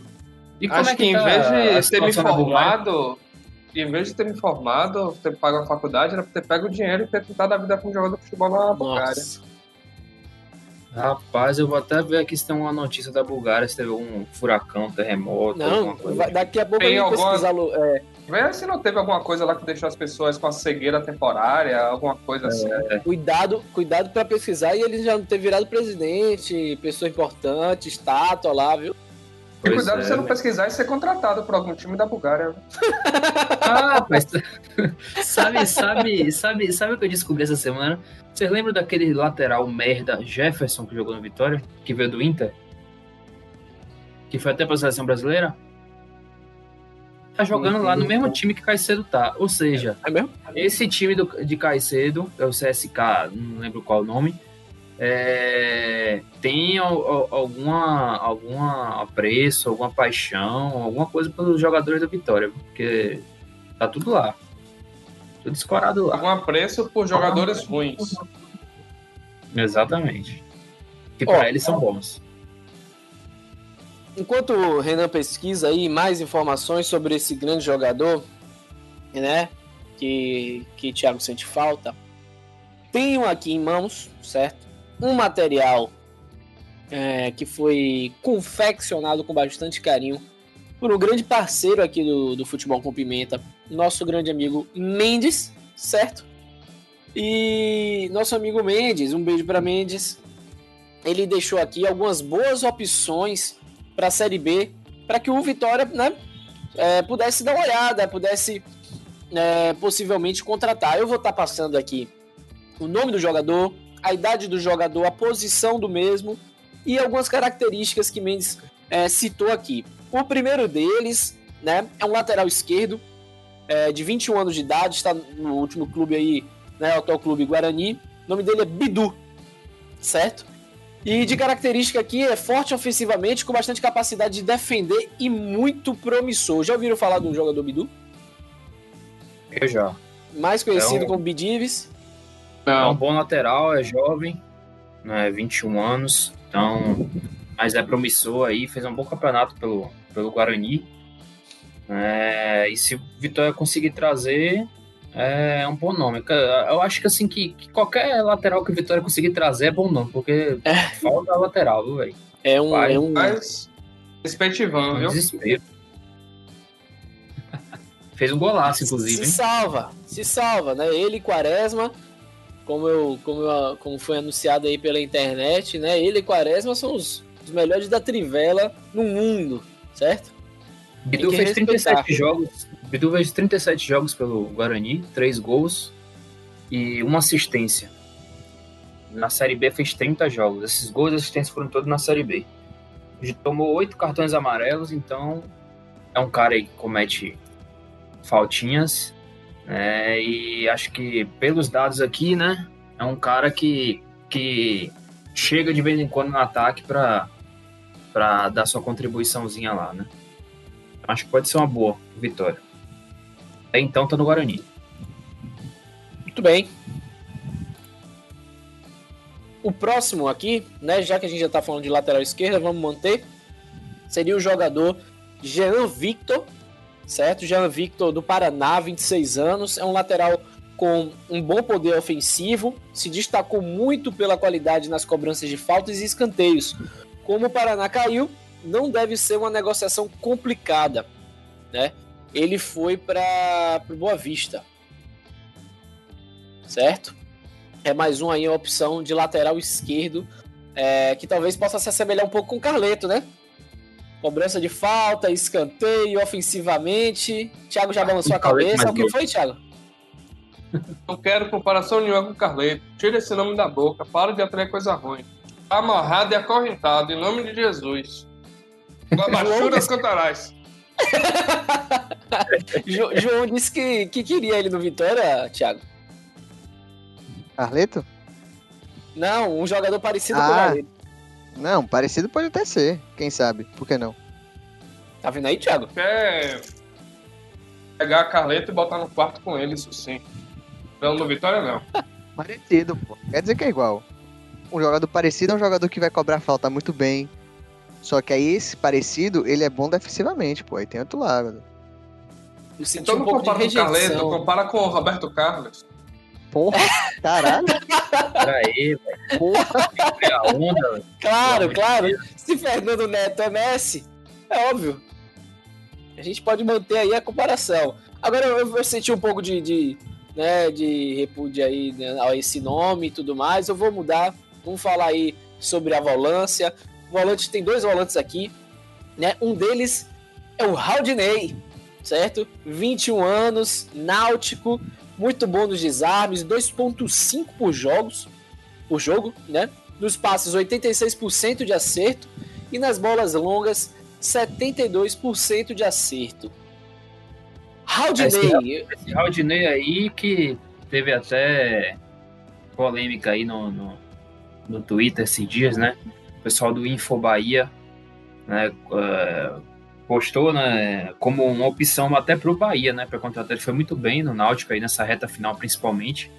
E como Acho é que, que em tá vez de ter me informado, em vez de ter me informado, ter pago a faculdade, era ter pego o dinheiro e ter tentado a vida com um jogador de futebol na Bulgária. Rapaz, eu vou até ver aqui se tem uma notícia da Bulgária, se teve um furacão, terremoto. Não, daqui a pouco tem eu alguma... pesquisar. É, Vê se não teve alguma coisa lá que deixou as pessoas com a cegueira temporária, alguma coisa assim. É. Cuidado, cuidado para pesquisar e ele já não ter virado presidente, pessoa importante, estátua lá, viu? E cuidado é, você não pesquisar e ser contratado por algum time da Bulgária. ah, mas sabe, sabe, sabe, sabe o que eu descobri essa semana? Você lembra daquele lateral merda Jefferson que jogou no Vitória, que veio do Inter? Que foi até pra seleção brasileira? tá jogando lá no mesmo time que Caicedo tá. Ou seja, é mesmo? esse time do, de Caicedo, é o CSK, não lembro qual o nome, é, tem alguma, alguma apreço, alguma paixão, alguma coisa pelos jogadores da Vitória, porque tá tudo lá. Tudo escorado lá. Algum apreço por jogadores ruins. Exatamente. Que para eles são bons. Enquanto o Renan pesquisa aí mais informações sobre esse grande jogador, né? Que, que Thiago sente falta. Tenho aqui em mãos, certo? Um material é, que foi confeccionado com bastante carinho por um grande parceiro aqui do, do Futebol com Pimenta, nosso grande amigo Mendes, certo? E nosso amigo Mendes, um beijo para Mendes. Ele deixou aqui algumas boas opções para a Série B, para que o Vitória né, é, pudesse dar uma olhada, pudesse é, possivelmente contratar. Eu vou estar tá passando aqui o nome do jogador, a idade do jogador, a posição do mesmo e algumas características que Mendes é, citou aqui. O primeiro deles né, é um lateral esquerdo é, de 21 anos de idade, está no último clube aí, né, o atual clube Guarani. O nome dele é Bidu, certo? E de característica aqui é forte ofensivamente, com bastante capacidade de defender e muito promissor. Já ouviram falar do jogador Bidu? Eu já. Mais conhecido é um... como Bidives. É um bom lateral, é jovem, né, 21 anos, então, mas é promissor aí, fez um bom campeonato pelo, pelo Guarani. É, e se o Vitória conseguir trazer, é um bom nome. Eu acho que assim que, que qualquer lateral que o Vitória conseguir trazer é bom nome, porque é. falta lateral, viu, velho? É um. Vai, é um... Mas, respectivão, viu? Desespero. Fez um golaço, inclusive. Se hein? salva, se salva, né? Ele e Quaresma, como, eu, como, eu, como foi anunciado aí pela internet, né? Ele e Quaresma são os, os melhores da Trivela no mundo, certo? Bidu fez 37 jogos. Bidu fez 37 jogos pelo Guarani, 3 gols e uma assistência. Na Série B fez 30 jogos. Esses gols e assistências foram todos na Série B. Tomou 8 cartões amarelos, então é um cara aí que comete faltinhas. É, e acho que pelos dados aqui, né, é um cara que, que chega de vez em quando no ataque para para dar sua contribuiçãozinha lá, né? Acho que pode ser uma boa vitória. Até então tá no Guarani. Muito bem. O próximo aqui, né, já que a gente já tá falando de lateral esquerda, vamos manter, seria o jogador Jean Victor, certo? Jean Victor do Paraná, 26 anos, é um lateral com um bom poder ofensivo, se destacou muito pela qualidade nas cobranças de faltas e escanteios. Como o Paraná caiu, não deve ser uma negociação complicada, né? Ele foi para Boa Vista, certo? É mais um aí a opção de lateral esquerdo, é, que talvez possa se assemelhar um pouco com o Carleto, né? Cobrança de falta, escanteio, ofensivamente. Thiago já balançou a cabeça. O que foi, Thiago? Não quero comparação nenhuma com o Carleto. Tira esse nome da boca. Para de atrair coisa ruim. Tá amarrado e acorrentado, em nome de Jesus. Guabachura as cantarais. João disse que, que queria ele no Vitória, Thiago. Carleto? Não, um jogador parecido ah. com o Carleto. Não, parecido pode até ser. Quem sabe? Por que não? Tá vindo aí, Thiago? Quer pegar a Carleta e botar no quarto com ele, isso sim. Não no Vitória, não. parecido, pô. Quer dizer que é igual. Um jogador parecido é um jogador que vai cobrar falta muito bem. Só que aí esse parecido, ele é bom defensivamente, pô. Aí tem outro lado. então um não compara com o Carleto, compara com o Roberto Carlos. Porra, caralho. Peraí, velho. Porra. A onda, claro, claro. Se Fernando Neto é Messi, é óbvio. A gente pode manter aí a comparação. Agora eu, eu senti um pouco de, de, né, de repúdio aí né, a esse nome e tudo mais. Eu vou mudar. Vamos falar aí sobre a volância. O volante tem dois volantes aqui, né? Um deles é o Haldinei, certo? 21 anos, náutico, muito bom nos desarmes, 2.5 por jogos, por jogo, né? Nos passes 86% de acerto e nas bolas longas 72% de acerto. Haldinei. Esse, Haldinei aí que teve até polêmica aí no, no, no Twitter esses dias, né? O pessoal do Info Bahia né, uh, postou, né, como uma opção até para o Bahia, né, para contratar. Ele foi muito bem no Náutico aí nessa reta final, principalmente.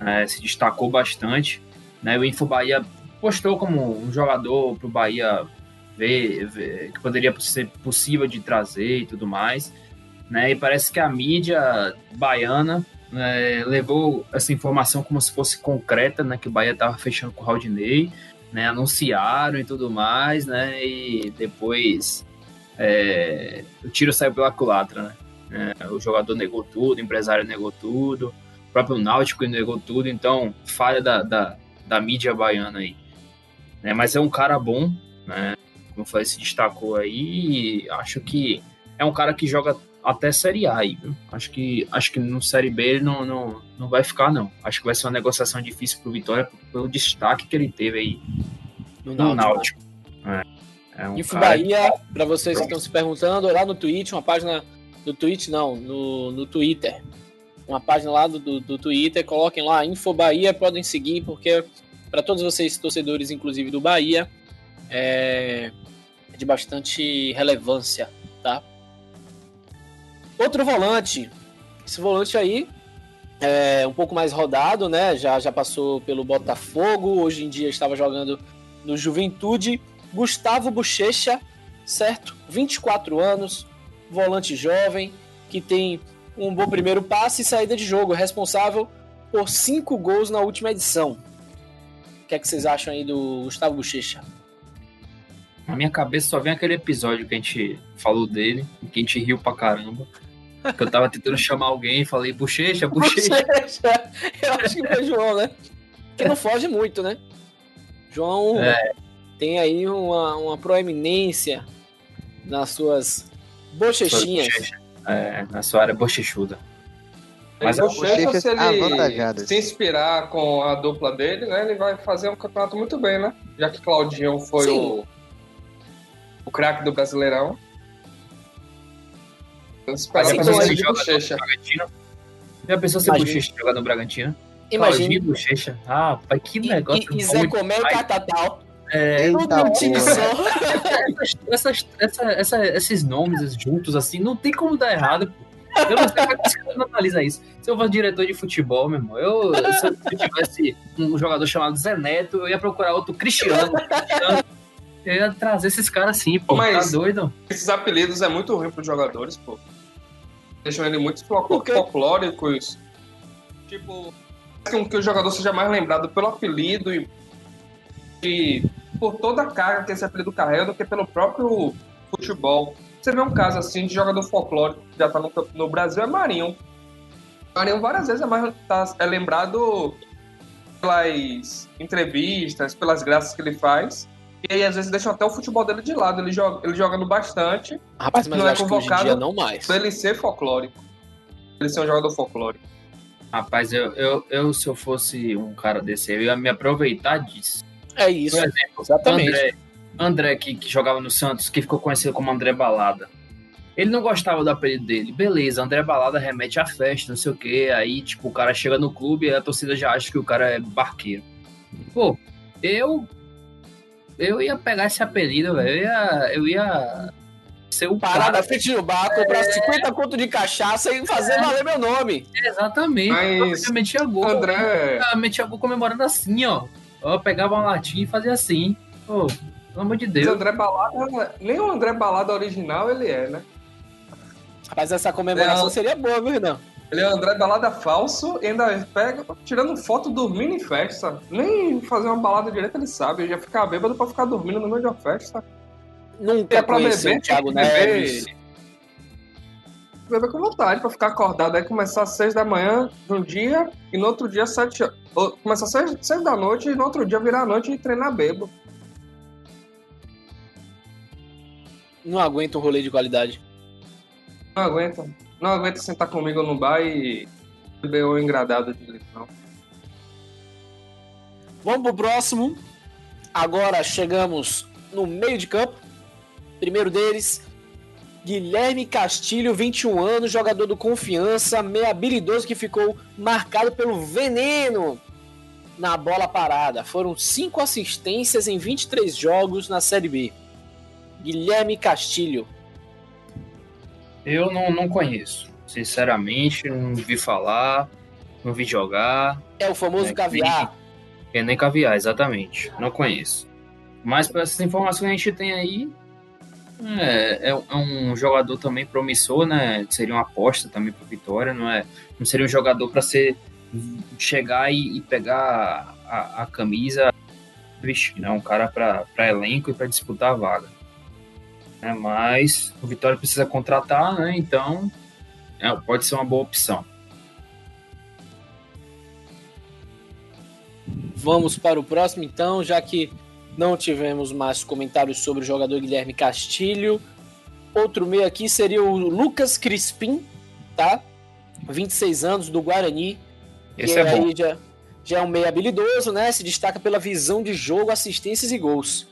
É, se destacou bastante. Né, o Info Bahia postou como um jogador para o Bahia ver, ver, que poderia ser possível de trazer e tudo mais. Né, e parece que a mídia baiana né, levou essa informação como se fosse concreta, né, que o Bahia estava fechando com o Raudinei, né, anunciaram e tudo mais, né, e depois é, o tiro saiu pela culatra, né? É, o jogador negou tudo, o empresário negou tudo, o próprio Náutico negou tudo, então falha da, da, da mídia baiana aí. É, mas é um cara bom, né? Como eu falei, se destacou aí acho que é um cara que joga até Série A aí, viu? Acho que, acho que no Série B ele não, não, não vai ficar, não. Acho que vai ser uma negociação difícil pro Vitória pelo destaque que ele teve aí no, no Náutico. É. É um Info Bahia, que... para vocês que estão se perguntando, lá no Twitch, uma página. No Twitch não, no, no Twitter. Uma página lá do, do, do Twitter, coloquem lá Info Bahia, podem seguir, porque para todos vocês, torcedores, inclusive do Bahia, é, é de bastante relevância, tá? Outro volante, Esse volante aí é um pouco mais rodado, né? Já, já passou pelo Botafogo, hoje em dia estava jogando no Juventude. Gustavo Bochecha, certo? 24 anos, volante jovem, que tem um bom primeiro passe e saída de jogo, responsável por cinco gols na última edição. O que é que vocês acham aí do Gustavo Bochecha? Na minha cabeça só vem aquele episódio que a gente falou dele, que a gente riu pra caramba. Que eu tava tentando chamar alguém e falei, bochecha, bochecha. Eu acho que foi João, né? Que não foge muito, né? João é. Tem aí uma, uma proeminência nas suas bochechinhas. É, na sua área bochechuda. Mas o Bochecha, se ele se inspirar com a dupla dele, né, ele vai fazer um campeonato muito bem, né? Já que Claudinho foi Sim. o, o craque do Brasileirão. Esperar assim, então, ele Bochecha. Já pensou se o Bochecha jogar no Bragantino? Imagina. Bochecha. Ah, pai, que negócio. E, e Zé Comé e Catatal. É, não tem time só. essas, essa, essa, esses nomes juntos, assim, não tem como dar errado. Eu não sei como é você analisa isso. Se eu fosse diretor de futebol, meu irmão, eu, se eu tivesse um jogador chamado Zé Neto, eu ia procurar outro Cristiano. eu ia trazer esses caras assim, pô. Mas tá doido? Esses apelidos é muito ruim pros jogadores, pô. Deixam ele muito folclóricos. Tipo, que o jogador seja mais lembrado pelo apelido e por toda a carga que esse apelido carrega do que pelo próprio futebol. Você vê um caso assim de jogador folclórico que já está no, no, Brasil, é Marinho. Marinho várias vezes é, mais, tá, é lembrado pelas entrevistas, pelas graças que ele faz. E aí, às vezes, deixam até o futebol dele de lado. Ele joga, ele jogando bastante. Rapaz, mas não é convocado não mais. Pra ele ser folclórico. Ele ser um jogador folclórico. Rapaz, eu, eu, eu, se eu fosse um cara desse, eu ia me aproveitar disso. É isso. Por exemplo, exatamente. André, André que, que, jogava no Santos, que ficou conhecido como André Balada. Ele não gostava do apelido dele. Beleza, André Balada remete à festa, não sei o quê. Aí, tipo, o cara chega no clube e a torcida já acha que o cara é barqueiro. Pô, eu. Eu ia pegar esse apelido, velho. Eu ia. Eu ia ser o Parar na frente do bar, comprar é... 50 conto de cachaça e fazer é... valer meu nome. Exatamente. Mas... Eu metia gol. André. Eu metia gol comemorando assim, ó. Eu pegava uma latinha e fazia assim. Pô, pelo amor de Deus. O André Balada, nem o André Balada original ele é, né? Mas essa comemoração é, seria boa, viu, Renan? Ele é o André Balada falso e ainda pega tirando foto dormindo em festa. Nem fazer uma balada direita ele sabe. Ele já fica bêbado pra ficar dormindo no meio de uma festa. Nunca é pra beber, o Thiago Neves. Beber, beber com vontade, pra ficar acordado. Aí começar às seis da manhã de um dia e no outro dia sete. Começar às seis, seis da noite e no outro dia virar a noite e treinar bebo. Não aguento um rolê de qualidade. Não aguenta. Não aguenta sentar comigo no bar e beber o engradado de litrão. Vamos pro próximo. Agora chegamos no meio de campo. Primeiro deles, Guilherme Castilho, 21 anos, jogador do Confiança, meio habilidoso que ficou marcado pelo veneno na bola parada. Foram cinco assistências em 23 jogos na Série B. Guilherme Castilho. Eu não, não conheço. Sinceramente, não vi falar, não vi jogar. É o famoso é, caviar. É nem caviar, exatamente. Não conheço. Mas por essas informações que a gente tem aí, é, é, é, um jogador também promissor, né? Seria uma aposta também para Vitória, não é? Não seria um jogador para ser chegar e, e pegar a, a, camisa, vestir, né? Um cara para elenco e para disputar a vaga. É, mas o Vitória precisa contratar, né? Então é, pode ser uma boa opção. Vamos para o próximo, então, já que não tivemos mais comentários sobre o jogador Guilherme Castilho. Outro meio aqui seria o Lucas Crispim, tá? 26 anos, do Guarani. Esse é bom. Já, já é um meio habilidoso, né? Se destaca pela visão de jogo, assistências e gols.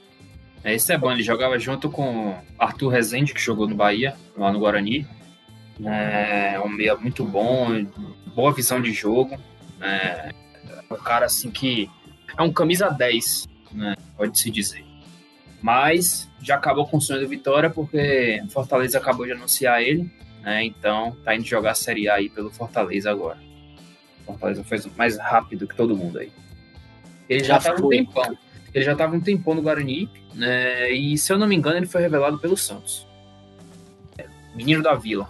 É, esse é bom. Ele jogava junto com Arthur Rezende, que jogou no Bahia, lá no Guarani. É um meia muito bom, boa visão de jogo. É um cara assim que é um camisa 10 né? Pode-se dizer. Mas já acabou com o sonho do Vitória, porque Fortaleza acabou de anunciar ele. né? Então tá indo jogar a Série A aí pelo Fortaleza agora. Fortaleza foi mais rápido que todo mundo aí. Ele já, já tava um tempão. Ele já tava um tempão no Guarani, né? E se eu não me engano, ele foi revelado pelo Santos. É, menino da Vila.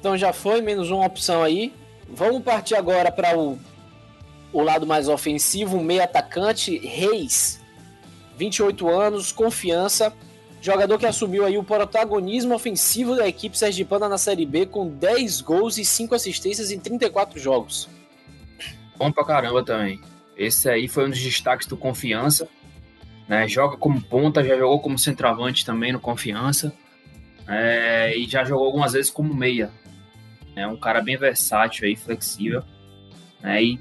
Então já foi, menos uma opção aí. Vamos partir agora para o, o lado mais ofensivo, meio atacante, Reis. 28 anos, confiança. Jogador que assumiu aí o protagonismo ofensivo da equipe sergipana na Série B com 10 gols e 5 assistências em 34 jogos. Bom pra caramba também. Esse aí foi um dos destaques do Confiança. Né? Joga como ponta, já jogou como centroavante também no Confiança. É, e já jogou algumas vezes como meia. É um cara bem versátil aí, flexível. Né? E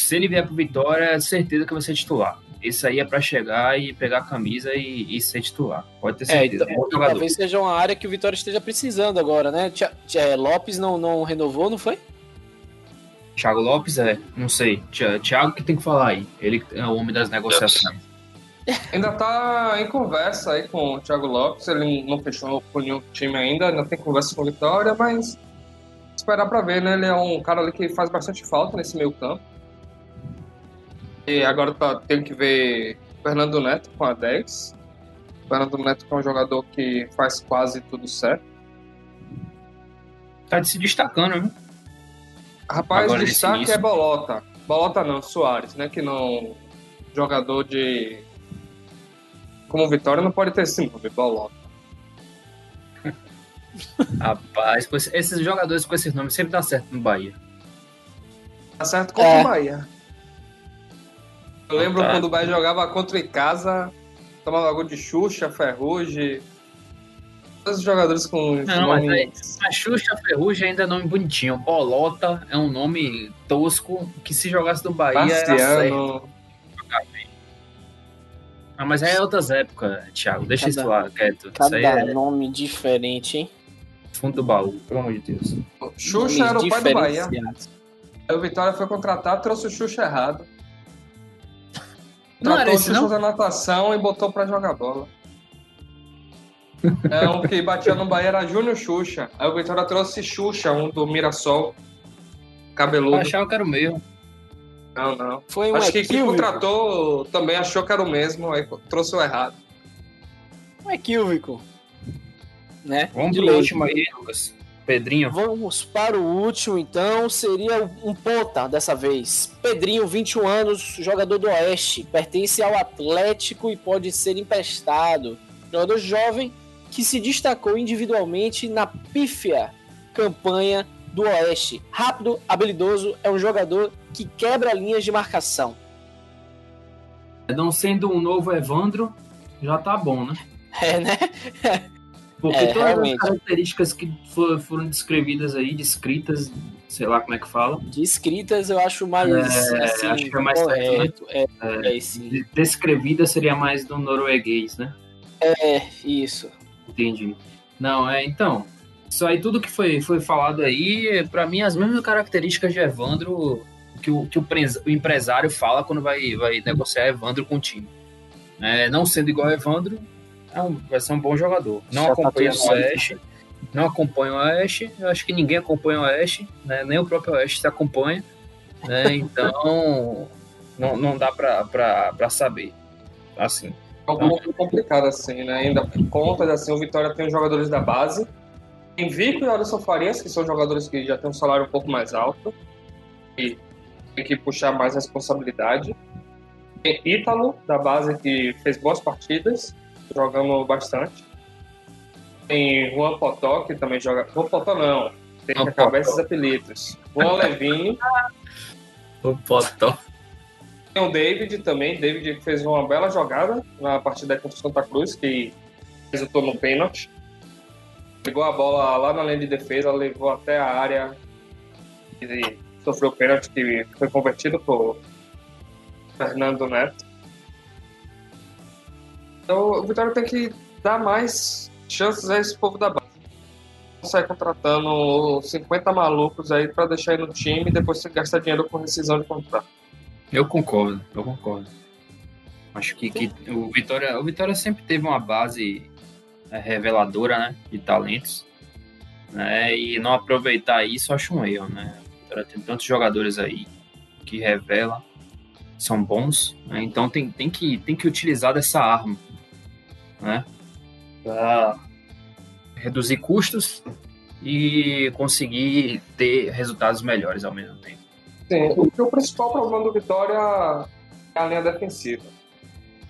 se ele vier pro Vitória, é certeza que vai ser titular. Esse aí é para chegar e pegar a camisa e, e, ser titular. Pode ter é, certeza. É, então, talvez seja uma área que o Vitória esteja precisando agora, né? Tia, tia, Lopes não, não renovou, não foi? Thiago Lopes é, não sei. Thiago que tem que falar aí. Ele é o homem das negociações. Ainda tá em conversa aí com o Thiago Lopes. Ele não fechou com nenhum time ainda, ainda tem conversa com o Vitória, mas esperar para ver, né? Ele é um cara ali que faz bastante falta nesse meio campo. E agora tá, tem que ver Fernando Neto com a 10. Fernando Neto que é um jogador que faz quase tudo certo. Tá se destacando, né? Rapaz, agora destaque é Bolota. Bolota não, Soares, né? Que não. Jogador de. Como Vitória não pode ter esse nome, Bolota. Rapaz, esses jogadores com esses nomes sempre dá certo no Bahia. Dá certo contra é. o Bahia. Eu lembro tá. quando o Bahia jogava contra o casa, tomava gol de Xuxa, Ferrugem. Todos os jogadores com Não, nomes... a Xuxa, Ferrugem ainda é nome bonitinho. Bolota é um nome tosco que se jogasse do Bahia Bastiano. era certo. Ah, mas é outras épocas, Thiago. Deixa cada, isso lá, quieto. Cada é... nome diferente, hein? fundo do baú, pelo amor de Deus. Xuxa era o pai do Bahia. Aí o Vitória foi contratar, trouxe o Xuxa errado. Não Tratou o Xuxa não? da natação e botou pra jogar bola. é, um que batia no Bahia era Júnior Xuxa. Aí o Vitória trouxe Xuxa, um do Mirassol. Cabeludo. Eu achava que era o mesmo. Não, não. Foi um Acho que quem contratou também achou que era o mesmo, aí trouxe o errado. Um equívoco né? Vamos de pro último aí, Lucas. Pedrinho. Vamos para o último, então. Seria um ponta dessa vez. Pedrinho, 21 anos, jogador do Oeste. Pertence ao Atlético e pode ser emprestado. Jogador jovem que se destacou individualmente na pífia campanha do Oeste. Rápido, habilidoso, é um jogador que quebra linhas de marcação. Não sendo um novo Evandro, já tá bom, né? É, né? Porque é, todas realmente. as características que foram descrevidas aí, descritas, sei lá como é que fala. Descritas eu acho mais. É, assim, acho que é mais correto. Certo, né? é, é, esse... Descrevida seria mais do norueguês, né? É, isso. Entendi. Não, é, então. Isso aí, tudo que foi, foi falado aí, para mim, as mesmas características de Evandro que o, que o, o empresário fala quando vai, vai negociar Evandro com o time. É, não sendo igual a Evandro, é um, vai ser um bom jogador. Não Já acompanha tá o Oeste. Não acompanha o Oeste. Eu acho que ninguém acompanha o Oeste, né? Nem o próprio Oeste se acompanha. Né? Então, não, não dá para saber. Assim. É um pouco complicado, assim, né? Ainda por conta, assim, o Vitória tem os jogadores da base. Tem Vico e Alisson Farias, que são jogadores que já têm um salário um pouco mais alto. E tem que puxar mais responsabilidade. Tem Ítalo, da base, que fez boas partidas jogando bastante. Tem Juan Potó, que também joga. Juan Potó não, tem que acabar esses apelidos. Juan Levine. o Potó. Tem o David também, David fez uma bela jogada na partida contra o Santa Cruz, que resultou no pênalti. Pegou a bola lá na linha de defesa, levou até a área e sofreu o pênalti que foi convertido por Fernando Neto. Então o Vitória tem que dar mais chances a esse povo da base. Não sair contratando 50 malucos aí para deixar aí no time e depois você gastar dinheiro com rescisão de contrato. Eu concordo, eu concordo. Acho que, que, o, Vitória, o Vitória sempre teve uma base é, reveladora, né? De talentos. Né, e não aproveitar isso, acho um erro, né? Tem tantos jogadores aí que revelam, são bons, né? então tem, tem, que, tem que utilizar dessa arma, né? Pra reduzir custos e conseguir ter resultados melhores ao mesmo tempo. Sim, o, o principal problema do Vitória é a linha defensiva.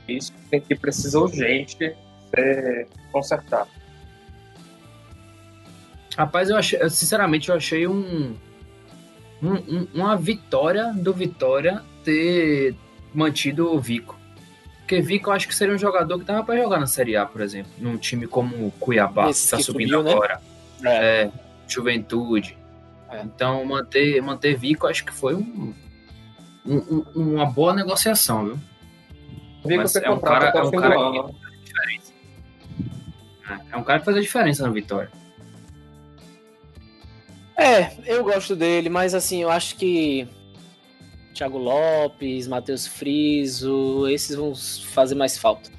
Isso tem que precisar urgente ser consertado. Rapaz, eu achei, sinceramente, eu achei um, um, uma vitória do Vitória ter mantido o Vico. Porque Vico eu acho que seria um jogador que dava para jogar na Série A, por exemplo, num time como o Cuiabá, Esse que tá subindo subiu, né? agora. Né? É. é. Juventude. É. Então, manter, manter Vico acho que foi um, um, uma boa negociação, viu? Vico Mas é um cara, é um cara que faz diferença. É, é um cara que faz a diferença na vitória. É, eu gosto dele, mas assim, eu acho que Thiago Lopes, Matheus Friso, esses vão fazer mais falta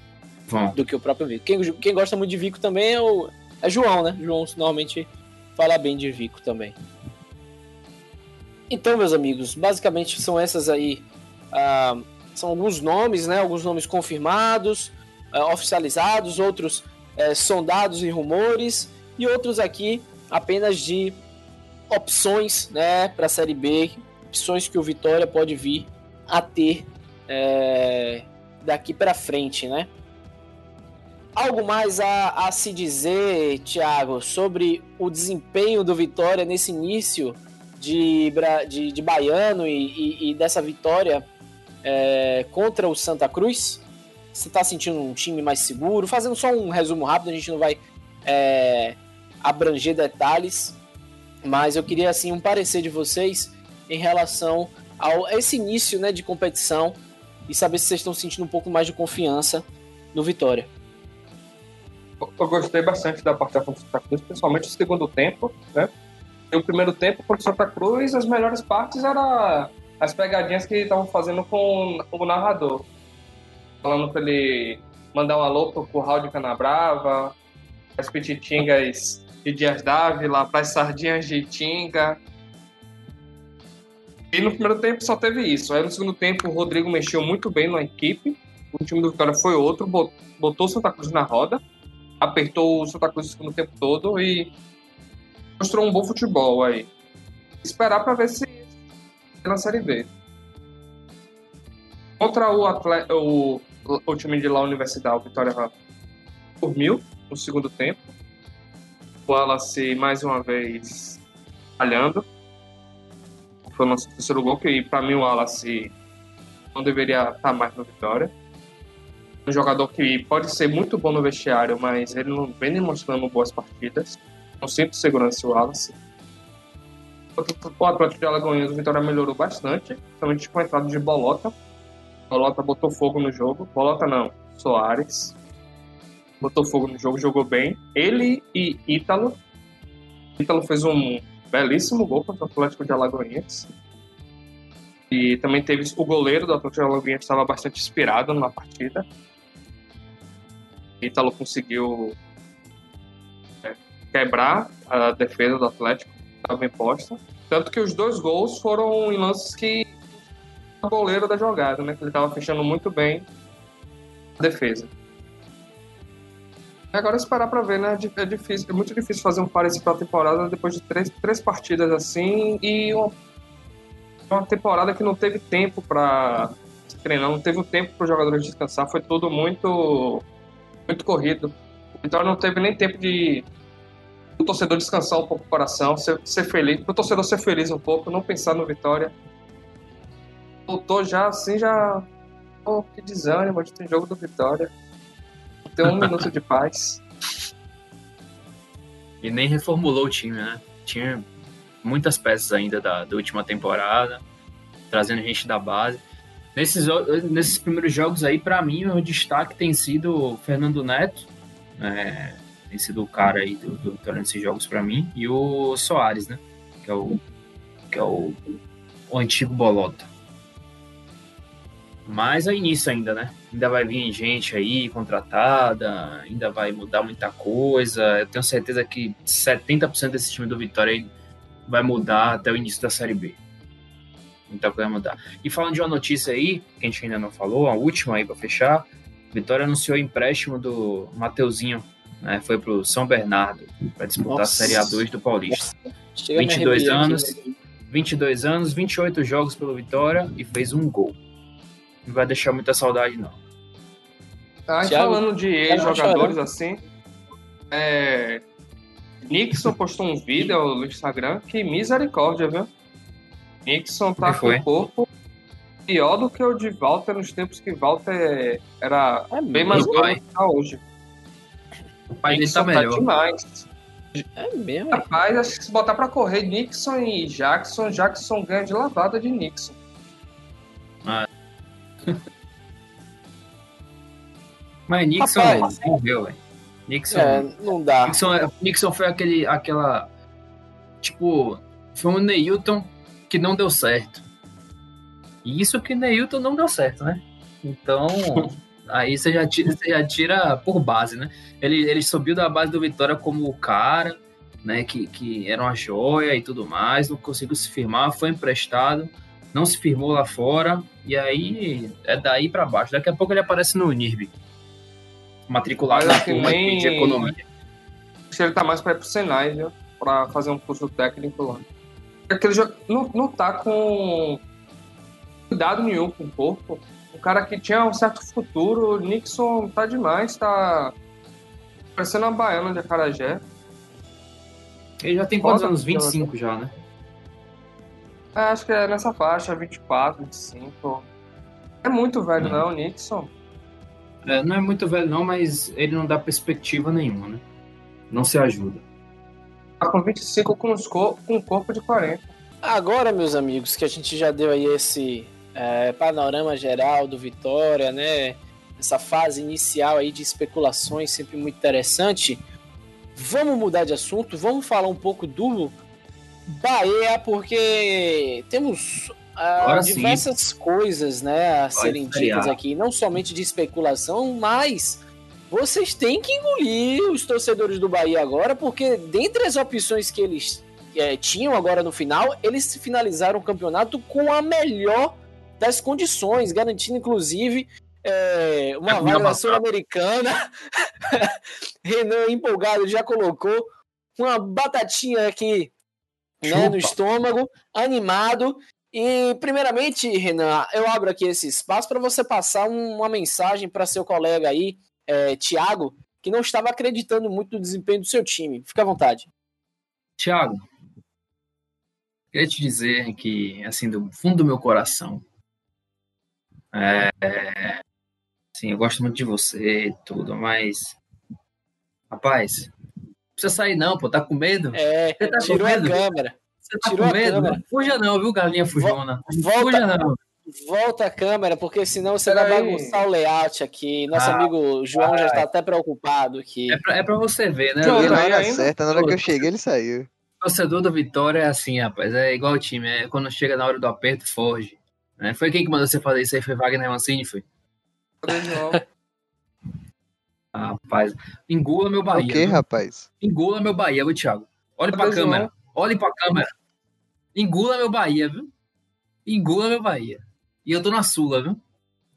do que o próprio Vico. Quem, quem gosta muito de Vico também é, o, é João, né? João normalmente fala bem de Vico também. Então, meus amigos, basicamente são essas aí. Ah, são alguns nomes, né? Alguns nomes confirmados, ah, oficializados, outros eh, sondados e rumores, e outros aqui apenas de opções né, para a Série B, opções que o Vitória pode vir a ter é, daqui para frente, né? Algo mais a, a se dizer, Thiago, sobre o desempenho do Vitória nesse início de, de, de Baiano e, e, e, dessa vitória é, contra o Santa Cruz? Você está sentindo um time mais seguro? Fazendo só um resumo rápido, a gente não vai é, abranger detalhes, mas eu queria assim um parecer de vocês em relação ao a esse início né, de competição e saber se vocês estão sentindo um pouco mais de confiança no Vitória. Eu gostei bastante da partida contra o Santa Cruz, principalmente o segundo tempo, né? E o primeiro tempo contra o Santa Cruz, as melhores partes eram as pegadinhas que estavam fazendo com o narrador. Falando para ele mandar um alô pro curral de Canabrava, as petitingas de Dias Dávila, para as sardinhas de Tinga. E no primeiro tempo só teve isso. Aí no segundo tempo o Rodrigo mexeu muito bem na equipe. O time do Vitória foi outro, botou o Santa Cruz na roda, apertou o Santa Cruz no segundo tempo todo e mostrou um bom futebol aí. Esperar para ver se na Série B. Contra o, atleta, o, o time de lá Universidade, o Vitória dormiu no segundo tempo. Wallace mais uma vez falhando. Foi o nosso terceiro gol, que para mim o Wallace não deveria estar mais no Vitória. Um jogador que pode ser muito bom no vestiário, mas ele não vem demonstrando boas partidas. Não sinto segurança o Wallace. O Atlético de Alagoinhas, o Vitória melhorou bastante, principalmente com a entrada de Bolota. Bolota botou fogo no jogo. Bolota não, Soares botou fogo no jogo, jogou bem. Ele e Ítalo. Ítalo fez um belíssimo gol contra o Atlético de Alagoinhas. E também teve o goleiro do Atlético de Alagoinhas estava bastante inspirado na partida. Ítalo conseguiu é, quebrar a defesa do Atlético, estava imposta. Tanto que os dois gols foram em lances que o goleiro da jogada, né? Que ele estava fechando muito bem a defesa. Agora esperar para ver, né? É difícil, é muito difícil fazer um parecido para a temporada depois de três, três partidas assim e uma, uma temporada que não teve tempo para treinar, não teve o tempo para os jogadores descansar, foi tudo muito muito corrido. Então não teve nem tempo de o torcedor descansar um pouco o coração, ser, ser feliz, o torcedor ser feliz um pouco, não pensar no Vitória. Voltou já assim, já. Oh, que desânimo, a gente tem jogo do Vitória ter um minuto de paz. E nem reformulou o time, né? Tinha muitas peças ainda da, da última temporada, trazendo gente da base. Nesses, nesses primeiros jogos aí, para mim, o destaque tem sido o Fernando Neto, é, tem sido o cara aí do, do Vitória nesses jogos para mim, e o Soares, né? Que é o, que é o, o antigo Bolota. Mas é início ainda, né? Ainda vai vir gente aí contratada, ainda vai mudar muita coisa. Eu tenho certeza que 70% desse time do Vitória vai mudar até o início da Série B. Muita coisa vai mudar. E falando de uma notícia aí, que a gente ainda não falou, a última aí para fechar, Vitória anunciou o empréstimo do Mateuzinho, né? Foi pro São Bernardo para disputar Nossa. a Série A2 do Paulista. 22 anos, aqui, 22 anos, 28 jogos pelo Vitória e fez um gol. Não vai deixar muita saudade não. Tá, falando de ex-jogadores assim, é, Nixon postou um vídeo no Instagram que misericórdia, viu? Nixon tá com o corpo pior do que o de Walter nos tempos que Walter era é bem mais bom que tá hoje. O pai dele tá, tá melhor. Tá demais. É mesmo? Rapaz, acho que se botar pra correr Nixon e Jackson, Jackson ganha de lavada de Nixon. Ah. Mas Nixon Rapaz, morreu, velho. Nixon. É, não dá. Nixon, é, Nixon foi aquele, aquela. Tipo, foi um Neilton que não deu certo. E isso que Neilton não deu certo, né? Então, aí você já, tira, você já tira por base, né? Ele, ele subiu da base do Vitória como o cara, né? Que, que era uma joia e tudo mais, não conseguiu se firmar, foi emprestado, não se firmou lá fora, e aí é daí para baixo. Daqui a pouco ele aparece no NIRB matriculado na turma de economia. Se ele tá mais para ir pro Senai, viu? Pra fazer um curso técnico lá. É que ele já não, não tá com cuidado nenhum com o corpo. Um cara que tinha um certo futuro, o Nixon tá demais, tá parecendo uma baiana de Acarajé. Ele já tem quantos anos? 25 já, né? É, acho que é nessa faixa, 24, 25. É muito velho, é. não, Nixon. É, não é muito velho, não, mas ele não dá perspectiva nenhuma, né? Não se ajuda. Tá com 25 com, os cor com um corpo de 40. Agora, meus amigos, que a gente já deu aí esse é, panorama geral do Vitória, né? Essa fase inicial aí de especulações, sempre muito interessante. Vamos mudar de assunto, vamos falar um pouco do Bahia, porque temos uh, diversas sim. coisas né, a serem ditas aqui, não somente de especulação, mas vocês têm que engolir os torcedores do Bahia agora, porque dentre as opções que eles é, tinham agora no final, eles finalizaram o campeonato com a melhor das condições, garantindo inclusive é, uma é vaga sul-americana. Renan, empolgado, já colocou uma batatinha aqui né, no estômago, animado. E, primeiramente, Renan, eu abro aqui esse espaço para você passar uma mensagem para seu colega aí, é, Thiago, que não estava acreditando muito no desempenho do seu time. Fica à vontade. Thiago, queria te dizer que, assim, do fundo do meu coração, é, sim, eu gosto muito de você e tudo, mas, rapaz, precisa sair não, pô, tá com medo? É, tá tirou a câmera. Você tá Tirou com medo? Não fuja não, viu, galinha fujona? Volta, fuja não. Volta a câmera, porque senão você Pera vai aí. bagunçar o layout aqui. Nosso ah, amigo João já está até preocupado aqui. É pra, é pra você ver, né? João, na hora certa, na hora que eu cheguei, ele saiu. Torcedor do Vitória é assim, rapaz. É igual o time. É quando chega na hora do aperto, foge. Né? Foi quem que mandou você fazer isso aí? Foi Wagner Mancini, foi? rapaz, engula meu Bahia. O que, rapaz? Engula meu Bahia, viu, Thiago? Olha pra câmera. Olhe pra câmera. Engula meu Bahia, viu? Engula meu Bahia. E eu tô na Sula, viu?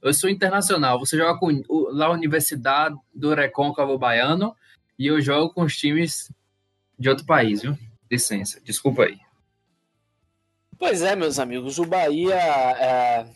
Eu sou internacional. Você joga com lá a Universidade do Recôncavo Baiano e eu jogo com os times de outro país, viu? Licença, desculpa aí. Pois é, meus amigos, o Bahia é,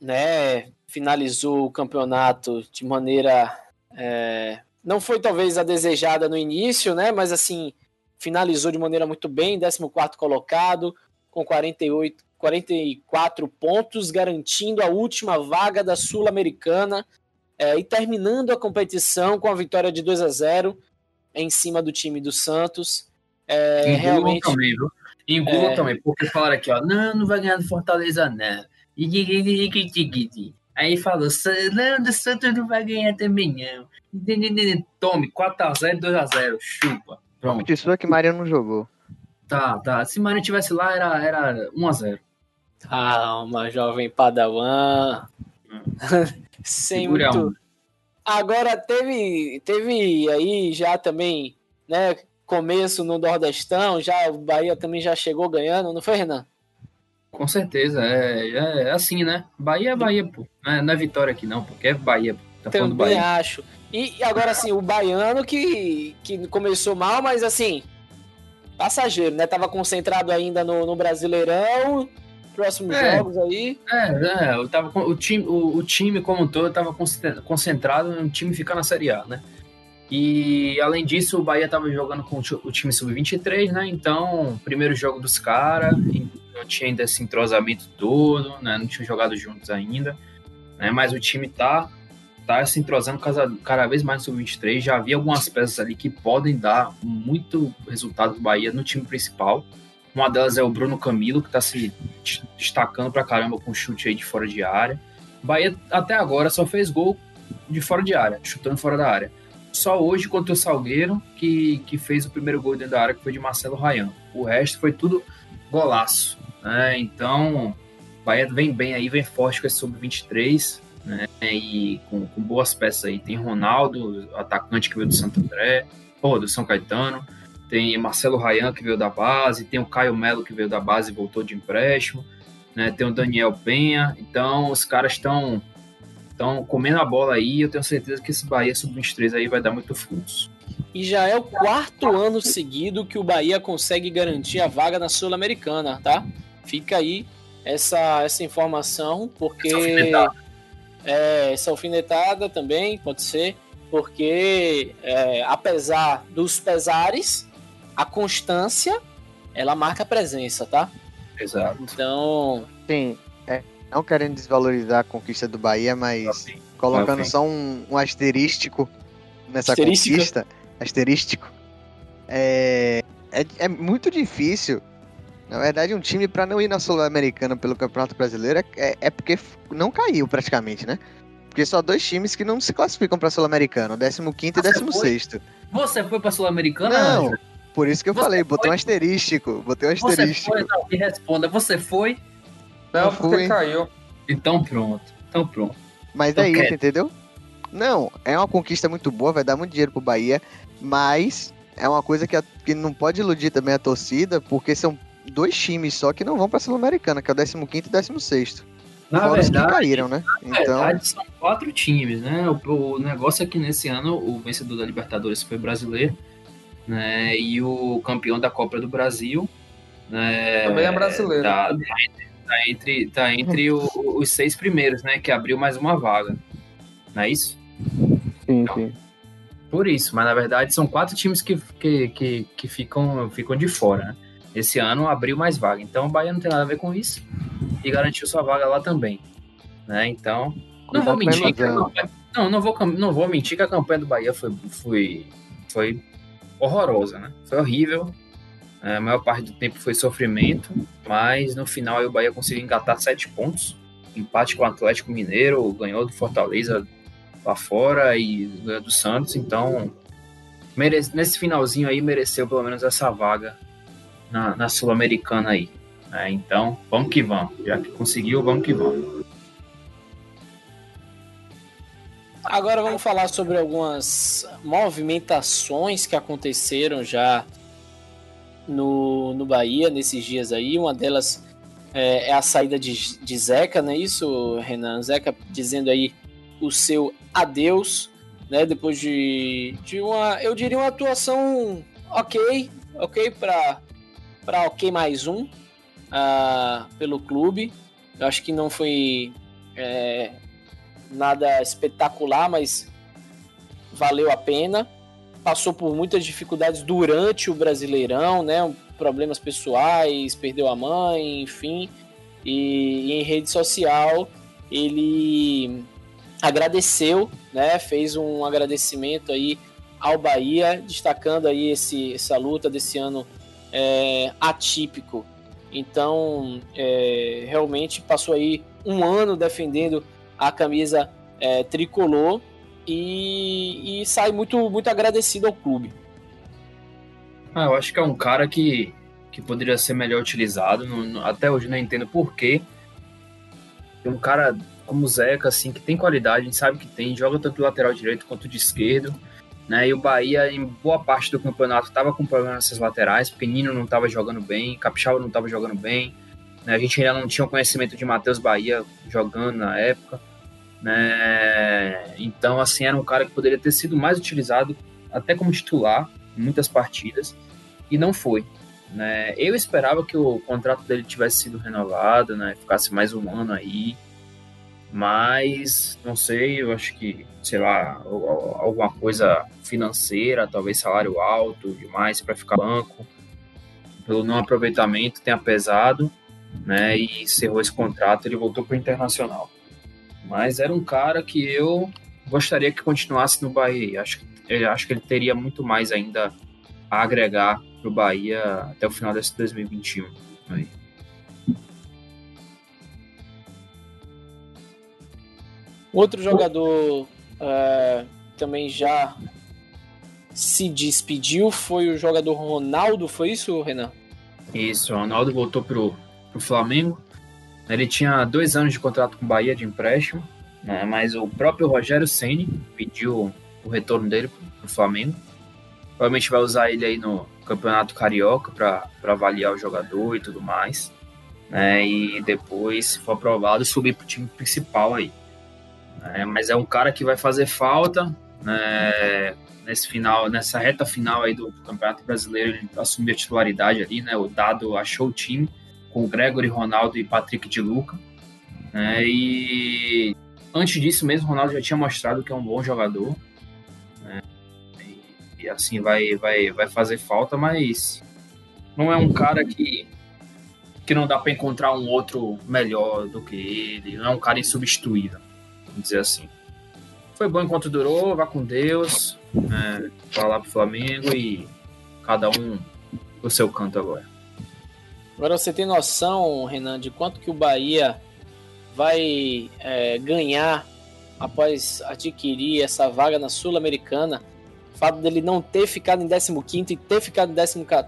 né, finalizou o campeonato de maneira. É, não foi talvez a desejada no início, né? Mas assim, finalizou de maneira muito bem, 14 colocado, com 48, 44 pontos, garantindo a última vaga da Sul-Americana é, e terminando a competição com a vitória de 2 a 0 em cima do time do Santos. É, realmente. Também, viu? Engula é... também, porque falaram aqui, ó, não, não vai ganhar do Fortaleza, não. Aí falou, não, Santos não vai ganhar também, não. Tome, 4x0, 2x0, chupa. Pronto. Isso é que Maria não jogou. Tá, tá. Se Maria tivesse lá, era, era 1x0. Calma, jovem Padawan. Sem Segura muito. Um. Agora teve, teve aí já também, né? Começo no Nordestão, já o Bahia também já chegou ganhando, não foi, Renan? Com certeza, é, é, é assim, né? Bahia é Bahia, pô. Não é, não é vitória aqui, não, porque é Bahia. Pô. Tá também acho. E agora, assim, o baiano que, que começou mal, mas assim, passageiro, né? Tava concentrado ainda no, no Brasileirão, próximos é, jogos aí. É, é eu tava, o, time, o, o time como um todo tava concentrado no time ficar na Série A, né? E além disso, o Bahia tava jogando com o time sub-23, né? Então, primeiro jogo dos caras, não tinha ainda esse entrosamento todo, né? Não tinham jogado juntos ainda, né? Mas o time tá tá se entrosando cada, cada vez mais no sub-23. Já havia algumas peças ali que podem dar muito resultado do Bahia no time principal. Uma delas é o Bruno Camilo, que está se destacando pra caramba com chute aí de fora de área. O Bahia até agora só fez gol de fora de área, chutando fora da área. Só hoje contra o Salgueiro que, que fez o primeiro gol dentro da área, que foi de Marcelo Rayan. O resto foi tudo golaço. Né? Então, o Bahia vem bem aí, vem forte com esse sub-23 né? E com, com, boas peças aí. Tem Ronaldo, atacante que veio do Santo André, ou do São Caetano. Tem Marcelo Rayan, que veio da base. Tem o Caio Melo, que veio da base e voltou de empréstimo. Né? Tem o Daniel Penha. Então, os caras estão estão comendo a bola aí. Eu tenho certeza que esse Bahia sub-23 aí vai dar muito frutos. E já é o quarto ano seguido que o Bahia consegue garantir a vaga na Sul-Americana, tá? Fica aí essa, essa informação, porque é, essa alfinetada também pode ser, porque é, apesar dos pesares, a constância ela marca a presença, tá? Exato. Então. Sim, é, não querendo desvalorizar a conquista do Bahia, mas colocando só um, um, asterístico nessa conquista. Asterístico. É, é, é muito difícil na verdade, um time para não ir na Sul-Americana pelo Campeonato Brasileiro é, é, porque não caiu praticamente, né? Porque só dois times que não se classificam para Sul-Americana, o 15 e 16. Você foi para Sul-Americana? Não. Por isso que eu você falei, foi? botei um asterístico. Botei um asterístico. Você foi, não, me responda, você foi? Não, não porque fui. caiu. Então pronto. Então pronto. Mas é isso, entendeu? Não, é uma conquista muito boa, vai dar muito dinheiro pro Bahia, mas é uma coisa que, a, que não pode iludir também a torcida, porque são dois times só que não vão para a Sul-Americana, que é o 15 e 16. Na Fora verdade, que caíram, né? Na então... verdade, são quatro times, né? O, o, negócio é que nesse ano o vencedor da Libertadores foi brasileiro, né? E o campeão da Copa do Brasil. Né? Também é brasileiro. Tá, tá entre, tá entre o, os seis primeiros, né? Que abriu mais uma vaga. Não é isso? Sim, então, sim. Por isso, mas na verdade são quatro times que, que, que, que ficam, ficam de fora, né? esse ano abriu mais vaga. Então o Bahia não tem nada a ver com isso e garantiu sua vaga lá também. Né? Então, não vou mentir. Que campanha, não, não vou, não vou mentir que a campanha do Bahia foi, foi, foi horrorosa, né? Foi horrível. É, a maior parte do tempo foi sofrimento, mas no final o Bahia conseguiu engatar sete pontos. Empate com o Atlético Mineiro, ganhou do Fortaleza lá fora e ganhou do Santos. Então, merece, nesse finalzinho aí, mereceu pelo menos essa vaga na, na Sul-Americana aí. É, então, vamos que vamos. Já que conseguiu, vamos que vamos. Agora vamos falar sobre algumas movimentações que aconteceram já no, no Bahia nesses dias aí. Uma delas é, é a saída de, de Zeca, não é isso, Renan? Zeca dizendo aí o seu adeus, né? Depois de, de uma, eu diria, uma atuação ok, ok para para OK mais um uh, pelo clube. Eu acho que não foi é, nada espetacular, mas valeu a pena. Passou por muitas dificuldades durante o Brasileirão, né? Problemas pessoais, perdeu a mãe, enfim. E, e em rede social ele agradeceu, né? Fez um agradecimento aí ao Bahia, destacando aí esse, essa luta desse ano é, atípico. Então, é, realmente passou aí um ano defendendo a camisa é, tricolor e, e, sai muito, muito agradecido ao clube. Ah, eu acho que é um cara que, que poderia ser melhor utilizado. Não, até hoje não entendo por quê. Um cara como o Zeca, assim, que tem qualidade, a gente sabe que tem, joga tanto do lateral direito quanto de esquerdo. Né? E o Bahia, em boa parte do campeonato, estava com problema nessas laterais, porque Nino não estava jogando bem, Capixaba não estava jogando bem. Né? A gente ainda não tinha o conhecimento de Matheus Bahia jogando na época. Né? Então, assim, era um cara que poderia ter sido mais utilizado até como titular em muitas partidas, e não foi. Né? Eu esperava que o contrato dele tivesse sido renovado, né? ficasse mais um ano aí, mas não sei, eu acho que, sei lá, alguma coisa financeira, talvez salário alto demais para ficar banco, pelo não aproveitamento tenha pesado, né? E encerrou esse contrato, ele voltou para o Internacional. Mas era um cara que eu gostaria que continuasse no Bahia. Acho, acho que ele teria muito mais ainda a agregar para o Bahia até o final desse 2021. Aí. Outro jogador uh, também já se despediu foi o jogador Ronaldo, foi isso, Renan? Isso, o Ronaldo voltou pro, pro Flamengo. Ele tinha dois anos de contrato com o Bahia de empréstimo, né, mas o próprio Rogério Ceni pediu o retorno dele pro, pro Flamengo. Provavelmente vai usar ele aí no Campeonato Carioca para avaliar o jogador e tudo mais. Né, e depois, se for aprovado, subir pro time principal aí. É, mas é um cara que vai fazer falta né, nesse final, nessa reta final aí do, do, Campeonato Brasileiro. Ele assumiu a titularidade ali, né? O Dado achou o time com Gregory, Ronaldo e Patrick de Luca. Né, e antes disso mesmo, o Ronaldo já tinha mostrado que é um bom jogador. Né, e, e assim vai, vai, vai fazer falta, mas não é um cara que que não dá para encontrar um outro melhor do que ele, não é um cara insubstituível vamos dizer assim. Foi bom enquanto durou, vá com Deus, é, vá lá pro Flamengo e cada um o seu canto agora. Agora você tem noção, Renan, de quanto que o Bahia vai é, ganhar após adquirir essa vaga na Sul-Americana? O fato dele não ter ficado em 15 e ter ficado em 14,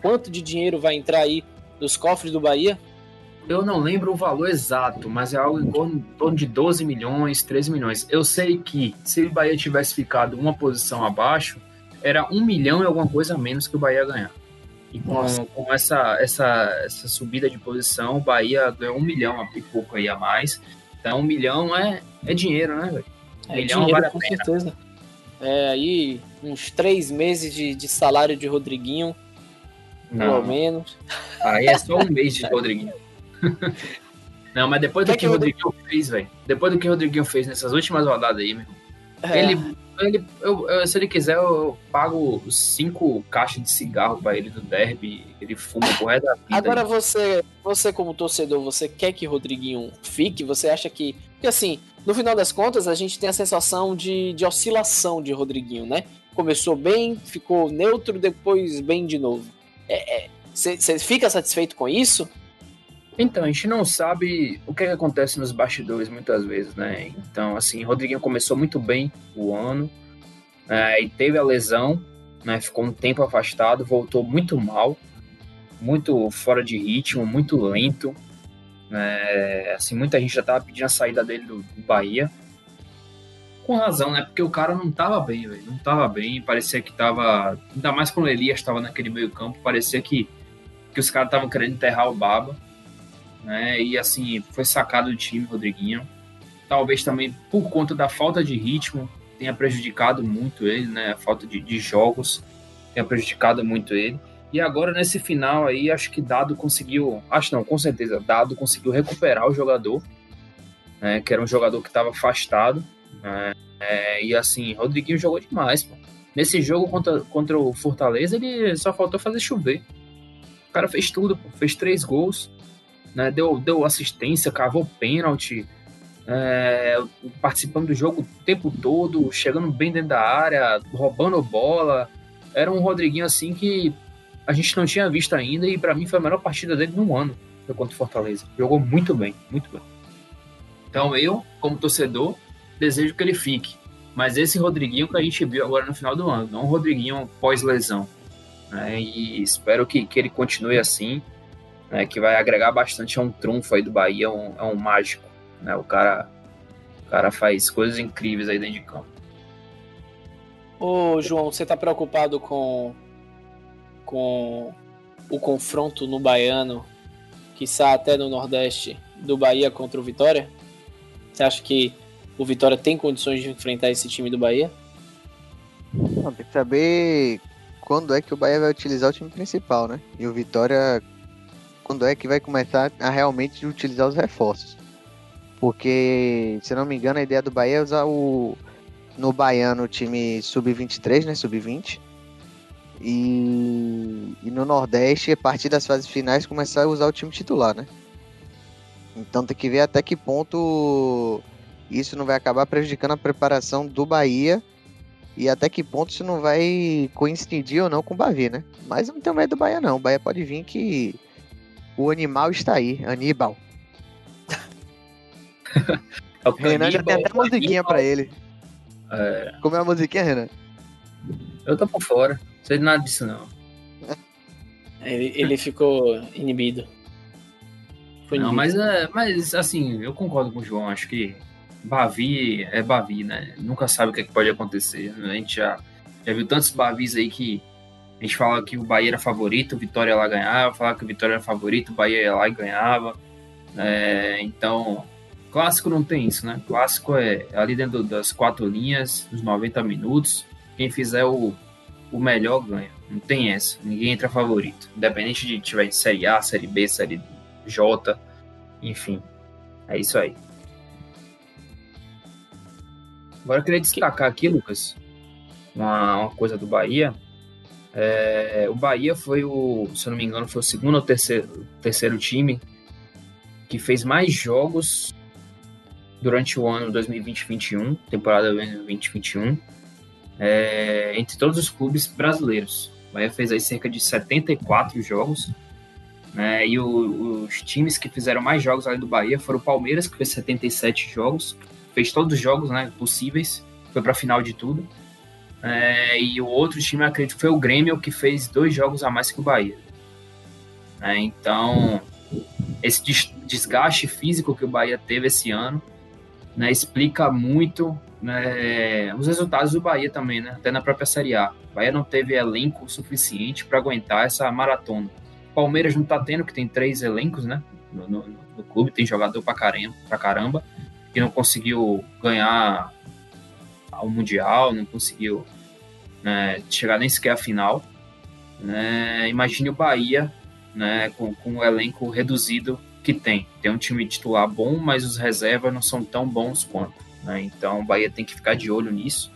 quanto de dinheiro vai entrar aí nos cofres do Bahia? Eu não lembro o valor exato, mas é algo em torno, de 12 milhões, 13 milhões. Eu sei que se o Bahia tivesse ficado uma posição abaixo, era um milhão e alguma coisa a menos que o Bahia ganhar. E com, com essa, essa, essa subida de posição, o Bahia ganhou um milhão e pouco aí a mais. Então, um milhão é, é dinheiro, né, velho? É milhão dinheiro, vale com certeza. É aí uns três meses de, de salário de Rodriguinho, Não. pelo menos. Aí é só um mês de Rodriguinho. Não, mas depois do que, que o Rodriguinho fez, velho. Depois do que o Rodriguinho fez nessas últimas rodadas aí, meu. É. Ele. Ele eu, eu, se ele quiser, eu pago cinco caixas de cigarro pra ele do derby. Ele fuma por resto da vida. Agora você, você, como torcedor, você quer que Rodriguinho fique? Você acha que. Porque assim, no final das contas, a gente tem a sensação de, de oscilação de Rodriguinho, né? Começou bem, ficou neutro, depois bem de novo. Você é, é, fica satisfeito com isso? Então, a gente não sabe o que, é que, acontece nos bastidores muitas vezes, né? Então, assim, Rodriguinho começou muito bem o ano, é, e teve a lesão, né? Ficou um tempo afastado, voltou muito mal, muito fora de ritmo, muito lento. É, assim, muita gente já tava pedindo a saída dele do, do Bahia. Com razão, né? Porque o cara não tava bem, velho. Não tava bem, parecia que tava. Ainda mais quando o Elias tava naquele meio campo, parecia que, que os caras estavam querendo enterrar o Baba né? E assim, foi sacado do time, Rodriguinho. Talvez também por conta da falta de ritmo tenha prejudicado muito ele, né? A falta de, de jogos tenha prejudicado muito ele. E agora nesse final aí, acho que Dado conseguiu, acho não, com certeza, Dado conseguiu recuperar o jogador, né? Que era um jogador que estava afastado. Né? É, e assim, Rodriguinho jogou demais, pô. Nesse jogo contra, contra o Fortaleza, ele só faltou fazer chover. O cara fez tudo, pô. fez três gols, né? Deu, deu assistência, cavou pênalti, é, participando do jogo o tempo todo, chegando bem dentro da área, roubando bola. Era um Rodriguinho assim que a gente não tinha visto ainda e para mim foi a melhor partida dele no ano contra o Fortaleza. Jogou muito bem, muito bem. Então eu, como torcedor, desejo que ele fique. Mas esse Rodriguinho que a gente viu agora no final do ano, não o Rodriguinho pós-lesão. né, e espero que, que ele continue assim, né, que vai agregar bastante a um trunfo aí do Bahia, um, é um mágico, né, o cara, o cara faz coisas incríveis aí dentro de campo. Ô, João, você tá preocupado com, com o confronto no Baiano, que está até no Nordeste, do Bahia contra o Vitória? Você acha que o Vitória tem condições de enfrentar esse time do Bahia? Não, tem que saber quando é que o Bahia vai utilizar o time principal, né? E o Vitória, quando é que vai começar a realmente utilizar os reforços. Porque, se não me engano, a ideia do Bahia é usar o, no Baiano o time sub-23, né? Sub-20. E, e no Nordeste, a partir das fases finais, começar a usar o time titular, né? Então tem que ver até que ponto isso não vai acabar prejudicando a preparação do Bahia e até que ponto isso não vai coincidir ou não com o Bavi, né? Mas não tenho medo do Bahia, não. O Bahia pode vir que o animal está aí, Aníbal. o Renan já tem até musiquinha Aníbal. pra ele. É... Como é a musiquinha, Renan? Eu tô por fora. Não sei de nada disso, não. ele, ele ficou inibido. Foi não, mas, é, mas assim, eu concordo com o João. Acho que Bavi é Bavi, né? Nunca sabe o que, é que pode acontecer. Né? A gente já, já viu tantos Bavis aí que a gente fala que o Bahia era favorito, o Vitória lá ganhava, falava que o Vitória era favorito, o Bahia ia lá e ganhava. É, então, clássico não tem isso, né? Clássico é ali dentro das quatro linhas, os 90 minutos. Quem fizer o, o melhor ganha. Não tem essa. Ninguém entra favorito. Independente de tiver em Série A, Série B, Série J, enfim. É isso aí. Agora eu queria destacar aqui, Lucas, uma, uma coisa do Bahia. É, o Bahia foi o, se eu não me engano, foi o segundo ou terceiro, terceiro time que fez mais jogos durante o ano 2020-21, temporada 2020-21, é, entre todos os clubes brasileiros. O Bahia fez aí cerca de 74 jogos, né, e o, os times que fizeram mais jogos além do Bahia foram o Palmeiras, que fez 77 jogos, fez todos os jogos né, possíveis, foi para a final de tudo. É, e o outro time, acredito, foi o Grêmio, que fez dois jogos a mais que o Bahia. É, então, esse desgaste físico que o Bahia teve esse ano né, explica muito né, os resultados do Bahia também, né, até na própria Série A. O Bahia não teve elenco suficiente para aguentar essa maratona. Palmeiras não está tendo, que tem três elencos né, no, no, no clube, tem jogador para caramba, pra caramba que não conseguiu ganhar o Mundial, não conseguiu né, chegar nem sequer à final. Né? Imagine o Bahia né, com, com o elenco reduzido que tem. Tem um time titular bom, mas os reservas não são tão bons quanto. Né? Então o Bahia tem que ficar de olho nisso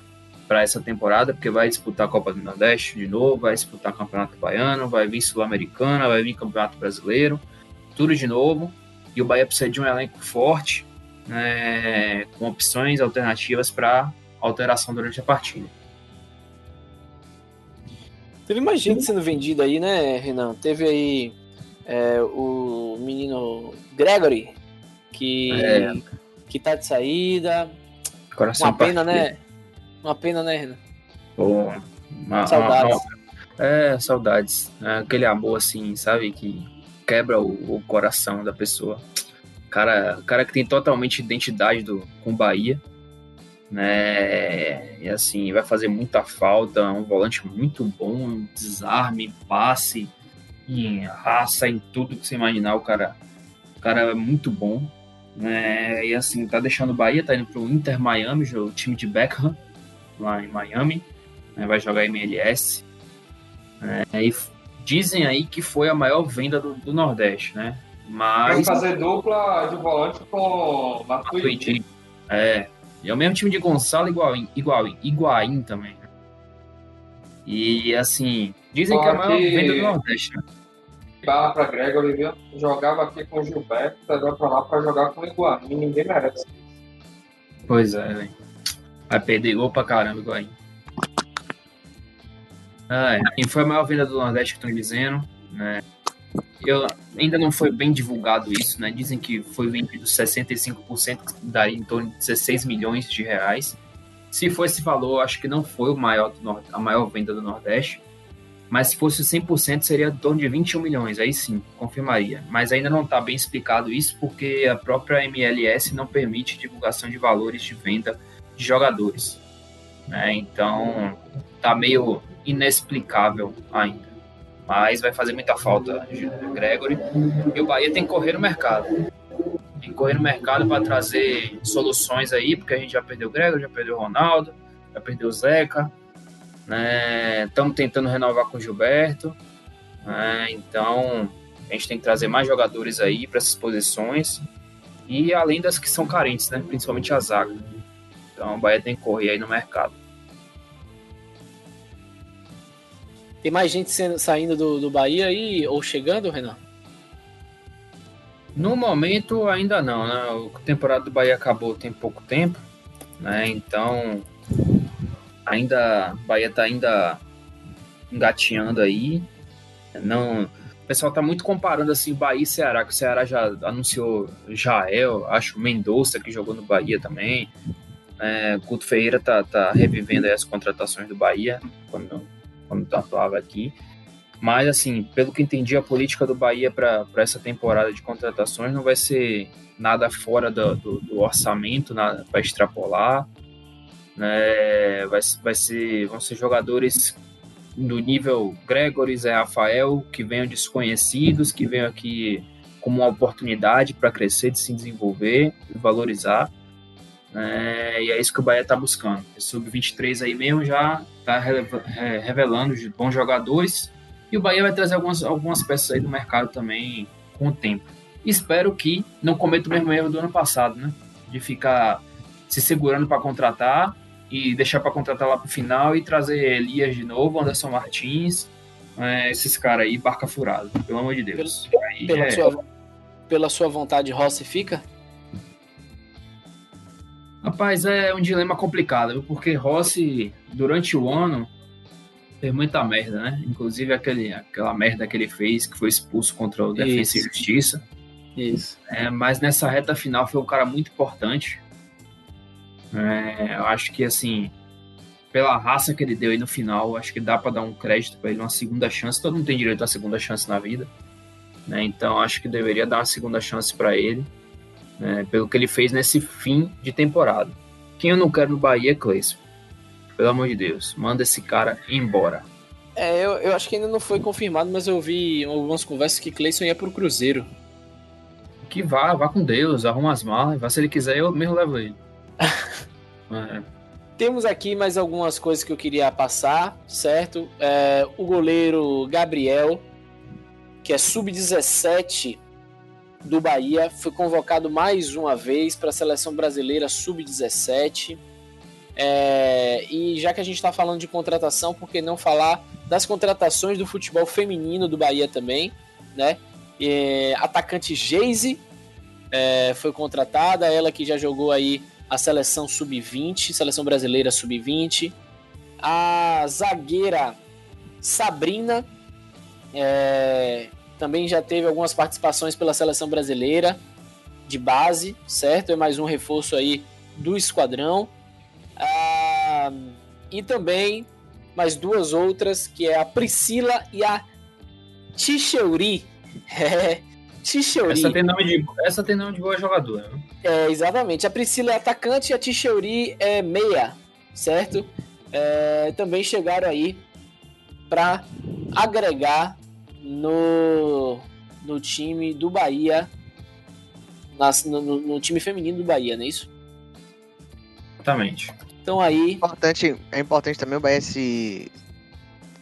para essa temporada, porque vai disputar a Copa do Nordeste de novo, vai disputar o Campeonato Baiano, vai vir Sul-Americana, vai vir Campeonato Brasileiro, tudo de novo. E o Bahia precisa de um elenco forte, é, com opções alternativas para alteração durante a partida. Teve mais gente sendo vendida aí, né, Renan? Teve aí é, o menino Gregory, que, é. que tá de saída. Coração uma pena, né? Uma pena, né, Renan? Pô, uma, saudades. Uma, uma, é, saudades. É, aquele amor, assim, sabe? Que quebra o, o coração da pessoa cara, cara que tem totalmente identidade do, com Bahia, né? E assim, vai fazer muita falta, um volante muito bom, desarme, passe, em raça, em tudo que você imaginar, o cara, o cara é muito bom, né? E assim, tá deixando o Bahia, tá indo pro Inter Miami, o time de Beckham, lá em Miami, né? vai jogar MLS, né? E dizem aí que foi a maior venda do, do Nordeste, né? Mas. Vai fazer dupla de volante com Matuidi. É. E é o mesmo time de Gonçalo igual, igual, Iguain também. Né? E assim, dizem Só que é a maior venda do Nordeste. Né? Barra pra Gregory, viu? Jogava aqui com o Gilberto, agora pra lá pra jogar com o Iguain. Ninguém merece. Pois é, velho. Vai perder gol pra caramba, Iguain. Ah, e foi a maior venda do Nordeste que estão dizendo, né? Eu, ainda não foi bem divulgado isso, né? Dizem que foi vendido 65%, que daria em torno de 16 milhões de reais. Se for esse valor, acho que não foi o maior a maior venda do Nordeste. mas se fosse 100% seria em torno de 21 milhões, aí sim, confirmaria. Mas ainda não está bem explicado isso porque a própria MLS não permite divulgação de valores de venda de jogadores. Né? Então, tá meio inexplicável ainda. Mas vai fazer muita falta Gregory. E o Bahia tem que correr no mercado. Tem que correr no mercado para trazer soluções aí, porque a gente já perdeu o Gregory, já perdeu o Ronaldo, já perdeu o Zeca. Estamos né? tentando renovar com o Gilberto. Né? Então, a gente tem que trazer mais jogadores aí para essas posições. E além das que são carentes, né? principalmente a zaga. Então, o Bahia tem que correr aí no mercado. Tem mais gente saindo do, do Bahia aí ou chegando, Renan? No momento ainda não, né? A temporada do Bahia acabou tem pouco tempo, né? Então ainda Bahia tá ainda engatinhando aí. Não, o pessoal tá muito comparando assim Bahia e Ceará, que o Ceará já anunciou Jael, acho Mendonça que jogou no Bahia também. É, Couto Ferreira tá, tá revivendo as contratações do Bahia quando quando atuava aqui. Mas, assim, pelo que entendi, a política do Bahia para essa temporada de contratações não vai ser nada fora do, do, do orçamento para extrapolar. Né? Vai, vai ser, vão ser jogadores do nível Gregory, Zé Rafael, que venham desconhecidos, que venham aqui como uma oportunidade para crescer, de se desenvolver e valorizar. É, e é isso que o Bahia está buscando. O Sub-23 aí mesmo já está revelando bons jogadores. E o Bahia vai trazer algumas, algumas peças aí do mercado também com o tempo. Espero que não cometa o mesmo erro do ano passado, né? De ficar se segurando para contratar e deixar para contratar lá para o final e trazer Elias de novo, Anderson Martins, é, esses caras aí, barca furada, pelo amor de Deus. Pelo, pela, é... sua, pela sua vontade, Rossi fica? Rapaz, é um dilema complicado, porque Rossi, durante o ano, fez muita merda, né? Inclusive aquele, aquela merda que ele fez, que foi expulso contra o Defesa e Justiça. Isso. É, mas nessa reta final foi um cara muito importante. É, eu acho que, assim, pela raça que ele deu aí no final, acho que dá para dar um crédito para ele, uma segunda chance. Todo mundo tem direito a segunda chance na vida. Né? Então acho que deveria dar uma segunda chance para ele né, pelo que ele fez nesse fim de temporada. Quem eu não quero no Bahia é Cleison. Pelo amor de Deus, manda esse cara embora. É, eu, eu acho que ainda não foi confirmado, mas eu vi algumas conversas que Cleison ia pro Cruzeiro. Que vá, vá com Deus, arruma as malas, vá se ele quiser, eu mesmo levo ele. é. Temos aqui mais algumas coisas que eu queria passar, certo? É, o goleiro Gabriel, que é sub-17 do Bahia, foi convocado mais uma vez para a seleção brasileira sub-17. É, e já que a gente está falando de contratação, por que não falar das contratações do futebol feminino do Bahia também, né? É, atacante Geise é, foi contratada, ela que já jogou aí a seleção sub-20, seleção brasileira sub-20. A zagueira Sabrina, é, também já teve algumas participações pela seleção brasileira de base, certo? É mais um reforço aí do esquadrão. Ah, e também mais duas outras, que é a Priscila e a Ticheuri. É, Ticheuri. Essa tem nome de, essa tem nome de boa jogadora. Né? É, exatamente. A Priscila é atacante e a Ticheuri é meia, certo? É, também chegaram aí para agregar no, no time do Bahia, nas, no, no, time feminino do Bahia, não é isso? Exatamente. Então aí. É importante, é importante também o Bahia se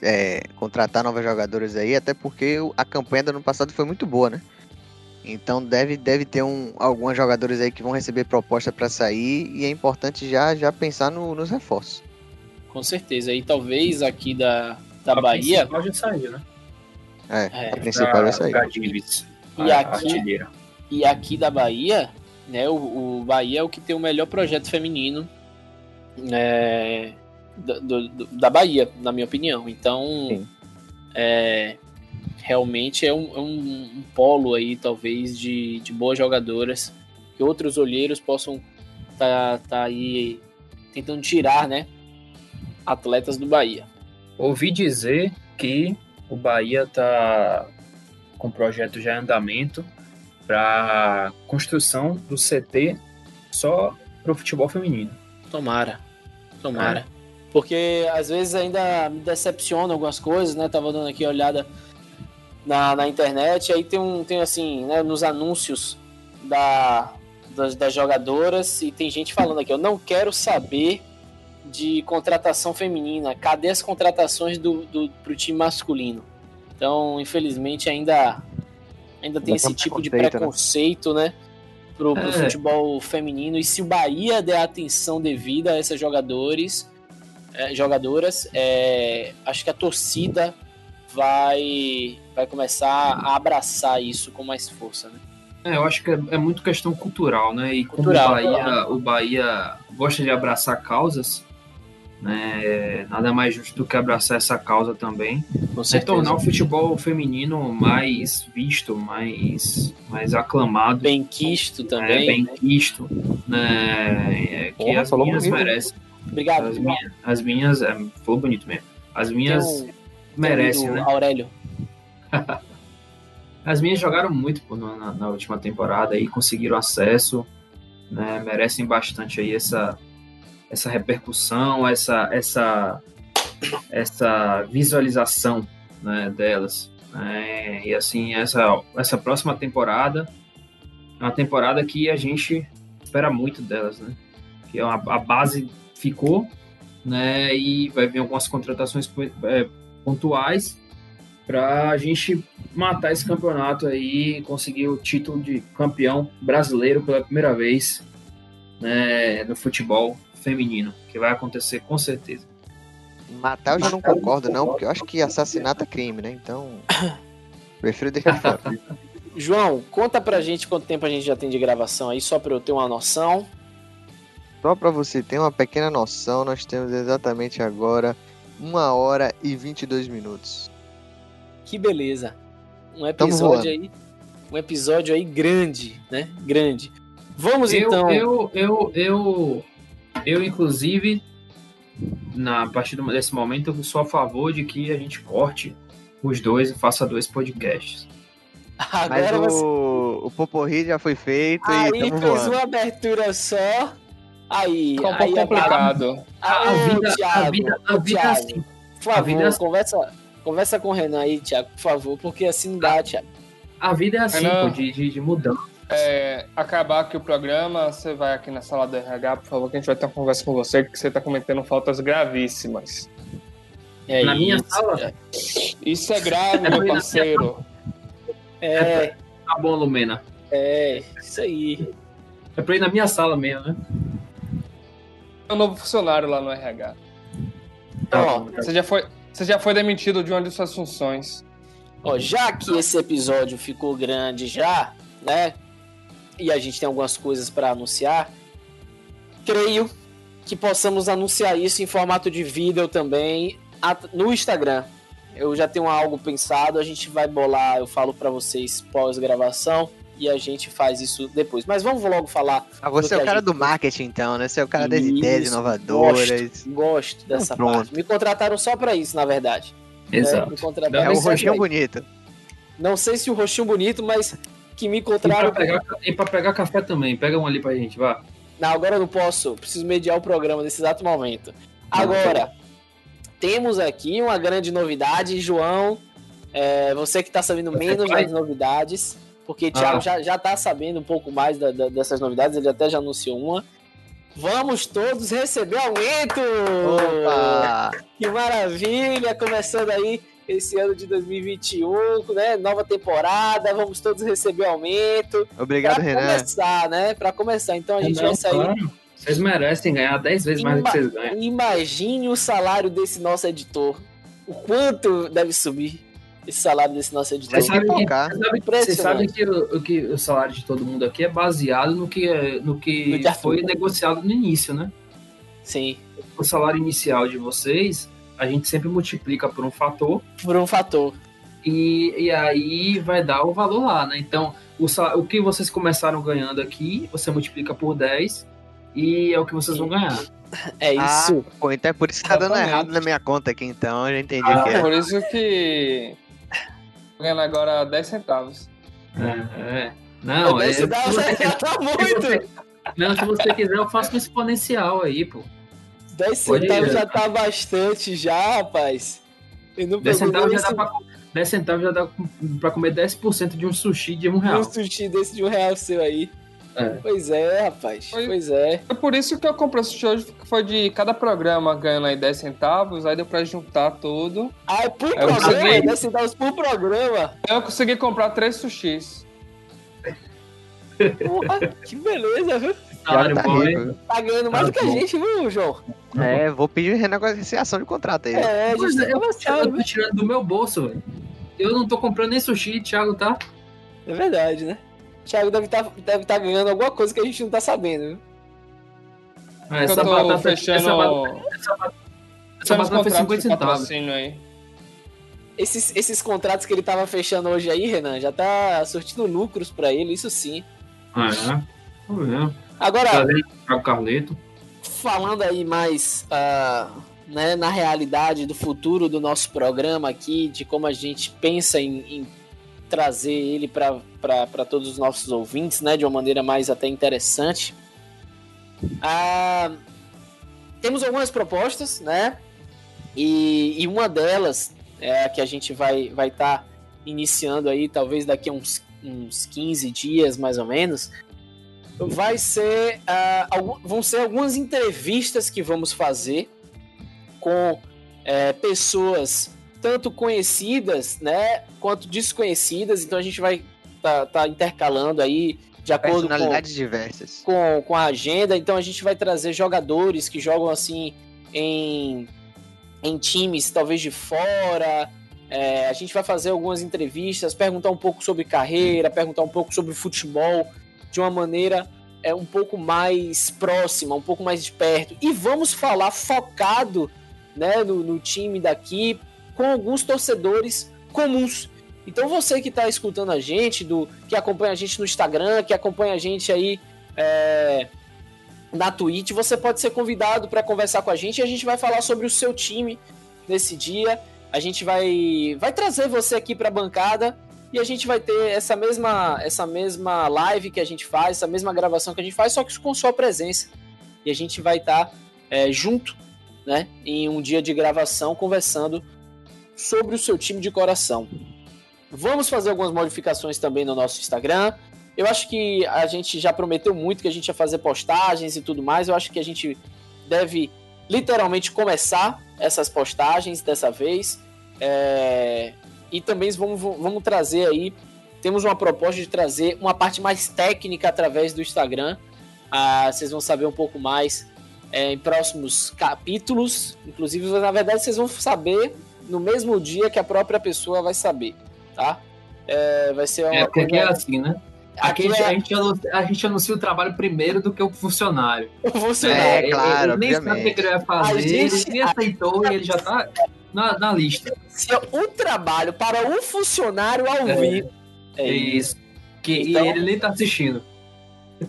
é, contratar novas jogadoras aí, até porque a campanha do ano passado foi muito boa, né? Então deve, deve ter um, algumas jogadores aí que vão receber proposta para sair e é importante já, já pensar no, nos reforços. Com certeza. E talvez aqui da, da a Bahia. Já saiu, né? É, é a principal é essa aí. E aqui, e aqui da Bahia, né, o, o, Bahia é o que tem o melhor projeto feminino né, do, do, da Bahia, na minha opinião. Então, é, realmente é um, é um, um, polo aí, talvez, de, de boas jogadoras que outros olheiros possam estar tá, tá aí tentando tirar, né, atletas do Bahia. Ouvi dizer que o Bahia está com o projeto já em andamento para construção do CT só para o futebol feminino. Tomara, tomara. É. Porque às vezes ainda me decepciona algumas coisas, né? Tava dando aqui uma olhada na, na internet, aí tem um, tem assim, né, nos anúncios da, das, das jogadoras, e tem gente falando aqui, eu não quero saber de contratação feminina, cadê as contratações do, do, pro time masculino? Então, infelizmente, ainda, ainda tem esse tipo de preconceito, né? né? Pro, pro é. futebol feminino. E se o Bahia der atenção devida a esses jogadores, é, jogadoras, é, acho que a torcida vai, vai começar a abraçar isso com mais força, né? É, eu acho que é, é muito questão cultural, né? E cultural, como o Bahia, o Bahia gosta de abraçar causas, né? Nada mais justo do que abraçar essa causa também. e tornar o futebol feminino mais visto, mais, mais aclamado. Bem quisto também. É, bem quisto. Né? Que Porra, as minhas bonito. merecem. Obrigado. As minhas, as minhas é, foi bonito mesmo. As minhas um, merecem, né? Aurélio. as minhas jogaram muito pô, na, na, última temporada e conseguiram acesso. Né? Merecem bastante aí essa essa repercussão, essa, essa, essa visualização né, delas. É, e assim, essa, essa próxima temporada é uma temporada que a gente espera muito delas, né? Que é uma, a base ficou, né? E vai vir algumas contratações é, pontuais para a gente matar esse campeonato aí e conseguir o título de campeão brasileiro pela primeira vez né, no futebol feminino, que vai acontecer com certeza. Matar eu já não concordo, não, porque eu acho que assassinato é crime, né? Então. Prefiro deixar fora. João, conta pra gente quanto tempo a gente já tem de gravação aí, só pra eu ter uma noção. Só pra você ter uma pequena noção, nós temos exatamente agora uma hora e 22 minutos. Que beleza. Um episódio aí. Um episódio aí grande, né? Grande. Vamos eu, então. Eu, eu, eu eu, inclusive, na, a partir desse momento, eu sou a favor de que a gente corte os dois e faça dois podcasts. Agora Mas o, você... o Poporri já foi feito aí e fez voando. uma abertura só. Aí, Ficou um pouco complicado. A, a, a, vida, Thiago, a vida, a vida Thiago, assim. Por favor, vida... É assim. conversa, conversa com o Renan aí, Thiago, por favor, porque assim não dá, Thiago. A vida é assim, Renan... pô, de, de, de mudança é, acabar aqui o programa, você vai aqui na sala do RH, por favor, que a gente vai ter uma conversa com você, que você está cometendo faltas gravíssimas. É na isso. minha sala? Isso é grave, meu parceiro. É. é. Tá bom, Lumena. É, isso aí. É pra ir na minha sala mesmo, né? É um novo funcionário lá no RH. Tá Ó, bom, tá você, já foi, você já foi demitido de uma de suas funções. Ó, já que esse episódio ficou grande já, né? E a gente tem algumas coisas para anunciar, creio que possamos anunciar isso em formato de vídeo também no Instagram. Eu já tenho algo pensado, a gente vai bolar, eu falo para vocês pós-gravação e a gente faz isso depois. Mas vamos logo falar. Ah, você é o cara gente... do marketing, então, né? Você é o cara das ideias inovadoras. Gosto, gosto dessa então, parte. Me contrataram só para isso, na verdade. Exato. É, é o roxinho bonito. Não sei se o roxinho bonito, mas que me encontraram. E pra, pegar, e pra pegar café também, pega um ali pra gente, vá. Não, agora eu não posso, preciso mediar o programa nesse exato momento. Agora, temos aqui uma grande novidade, João. É, você que está sabendo menos das novidades, porque o Thiago ah. já, já tá sabendo um pouco mais da, da, dessas novidades, ele até já anunciou uma. Vamos todos receber aumento! Opa! Que maravilha! Começando aí esse ano de 2021, né? Nova temporada, vamos todos receber aumento. Obrigado, pra Renan. Para começar, né? Para começar. Então a gente vai sair. Claro. Vocês merecem ganhar 10 vezes Ima... mais do que vocês ganham. Imagine o salário desse nosso editor. O quanto deve subir esse salário desse nosso editor. Você sabe, que, você sabe que, o, que o salário de todo mundo aqui é baseado no que, no que no foi negociado no início, né? Sim. O salário inicial de vocês a gente sempre multiplica por um fator. Por um fator. E, e aí vai dar o valor lá, né? Então, o, o que vocês começaram ganhando aqui, você multiplica por 10 e é o que vocês vão ganhar. É isso. Ah, pô, então é por isso que tá dando errado na minha conta aqui, então. Eu já entendi ah, o que é. Por isso que. Tô ganhando agora 10 centavos. É, é. Não, é. Centavos já tá muito! Não, se você quiser, eu faço um exponencial aí, pô. 10 centavos já tá bastante, já, rapaz. Eu não 10 centavos já dá pra 10 centavos já dá pra comer 10% de um sushi de um real. Um sushi desse de um real seu aí. É. Pois é, rapaz. Foi, pois é. Foi por isso que eu comprei o sushi hoje, que foi de cada programa ganhando aí 10 centavos, aí deu pra juntar tudo. Ah, é por programa? Consegui... 10 centavos por programa? Eu consegui comprar 3 sushis. Porra, que beleza, viu? Tá, tá, tá ganhando mais tá do que a gente, viu, João? É, vou pedir renegociação de contrato aí. É, gente eu, eu tô tirando do meu bolso, velho. Eu não tô comprando nem sushi, Thiago tá. É verdade, né? Thiago deve estar tá, deve tá ganhando alguma coisa que a gente não tá sabendo, viu? Ah, essa batata fechando. Essa batata, essa, essa batata foi 50 centavos. Aí. Esses, esses contratos que ele tava fechando hoje aí, Renan, já tá surtindo lucros para ele, isso sim. Ah, é? Vamos Agora. Carleto. Falando aí mais. Uh, né, na realidade do futuro do nosso programa aqui, de como a gente pensa em, em trazer ele para todos os nossos ouvintes, né, de uma maneira mais até interessante. Ah, temos algumas propostas, né? E, e, uma delas é a que a gente vai vai estar tá iniciando aí, talvez daqui a uns, uns 15 dias mais ou menos, vai ser uh, vão ser algumas entrevistas que vamos fazer com é, pessoas tanto conhecidas, né, quanto desconhecidas. Então a gente vai tá, tá intercalando aí de acordo Personalidades com, diversas. Com, com a agenda. Então a gente vai trazer jogadores que jogam assim em, em times talvez de fora. É, a gente vai fazer algumas entrevistas, perguntar um pouco sobre carreira, perguntar um pouco sobre futebol de uma maneira é um pouco mais próxima, um pouco mais de perto. E vamos falar focado né, no, no time daqui, com alguns torcedores comuns. Então você que está escutando a gente, do que acompanha a gente no Instagram, que acompanha a gente aí é, na Twitch, você pode ser convidado para conversar com a gente e a gente vai falar sobre o seu time nesse dia. A gente vai, vai trazer você aqui para a bancada e a gente vai ter essa mesma, essa mesma live que a gente faz, essa mesma gravação que a gente faz, só que com sua presença. E a gente vai estar tá, é, junto né, em um dia de gravação, conversando sobre o seu time de coração. Vamos fazer algumas modificações também no nosso Instagram. Eu acho que a gente já prometeu muito que a gente ia fazer postagens e tudo mais. Eu acho que a gente deve literalmente começar essas postagens dessa vez. É... E também vamos, vamos trazer aí. Temos uma proposta de trazer uma parte mais técnica através do Instagram. Ah, vocês vão saber um pouco mais é, em próximos capítulos. Inclusive, na verdade, vocês vão saber no mesmo dia que a própria pessoa vai saber, tá? É, vai ser uma é, porque coisa... é assim, né? Aqui, é... a, gente anuncia, a gente anuncia o trabalho primeiro do que o funcionário. O funcionário. É, claro, ele, ele nem sabe o que ele vai fazer, gente, ele nem aceitou e ele já tá na, na lista. Se é um trabalho para um funcionário ao é, vivo. É isso. Que, então, e ele nem tá assistindo.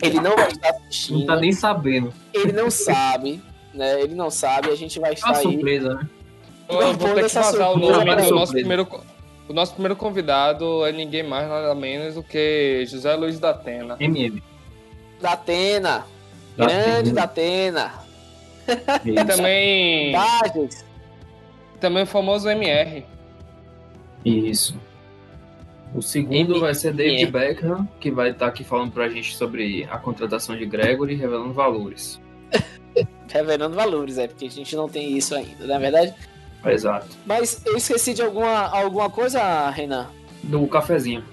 Ele não vai estar assistindo. Não tá nem sabendo. Ele não sabe, né? Ele não sabe, a gente vai estar é uma surpresa, né? Eu vou ter que vazar o nome do nosso primeiro... O nosso primeiro convidado é ninguém mais, nada menos do que José Luiz da Atena. MM. Da Atena. Grande da Atena. E também... Também o famoso MR. Isso. O segundo M vai ser David M Beckham, que vai estar tá aqui falando pra gente sobre a contratação de Gregory, revelando valores. revelando valores, é, porque a gente não tem isso ainda, não é verdade? Exato. Mas eu esqueci de alguma, alguma coisa, Renan? Do cafezinho.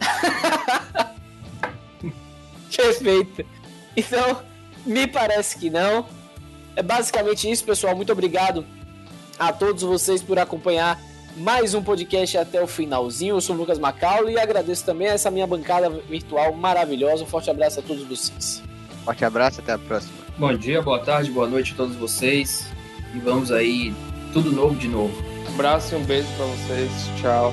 Perfeito. Então, me parece que não. É basicamente isso, pessoal. Muito obrigado a todos vocês por acompanhar mais um podcast até o finalzinho. Eu sou o Lucas Macaulay e agradeço também a essa minha bancada virtual maravilhosa. Um forte abraço a todos vocês. Forte abraço, até a próxima. Bom dia, boa tarde, boa noite a todos vocês. E vamos aí tudo novo de novo. Um abraço e um beijo para vocês. Tchau.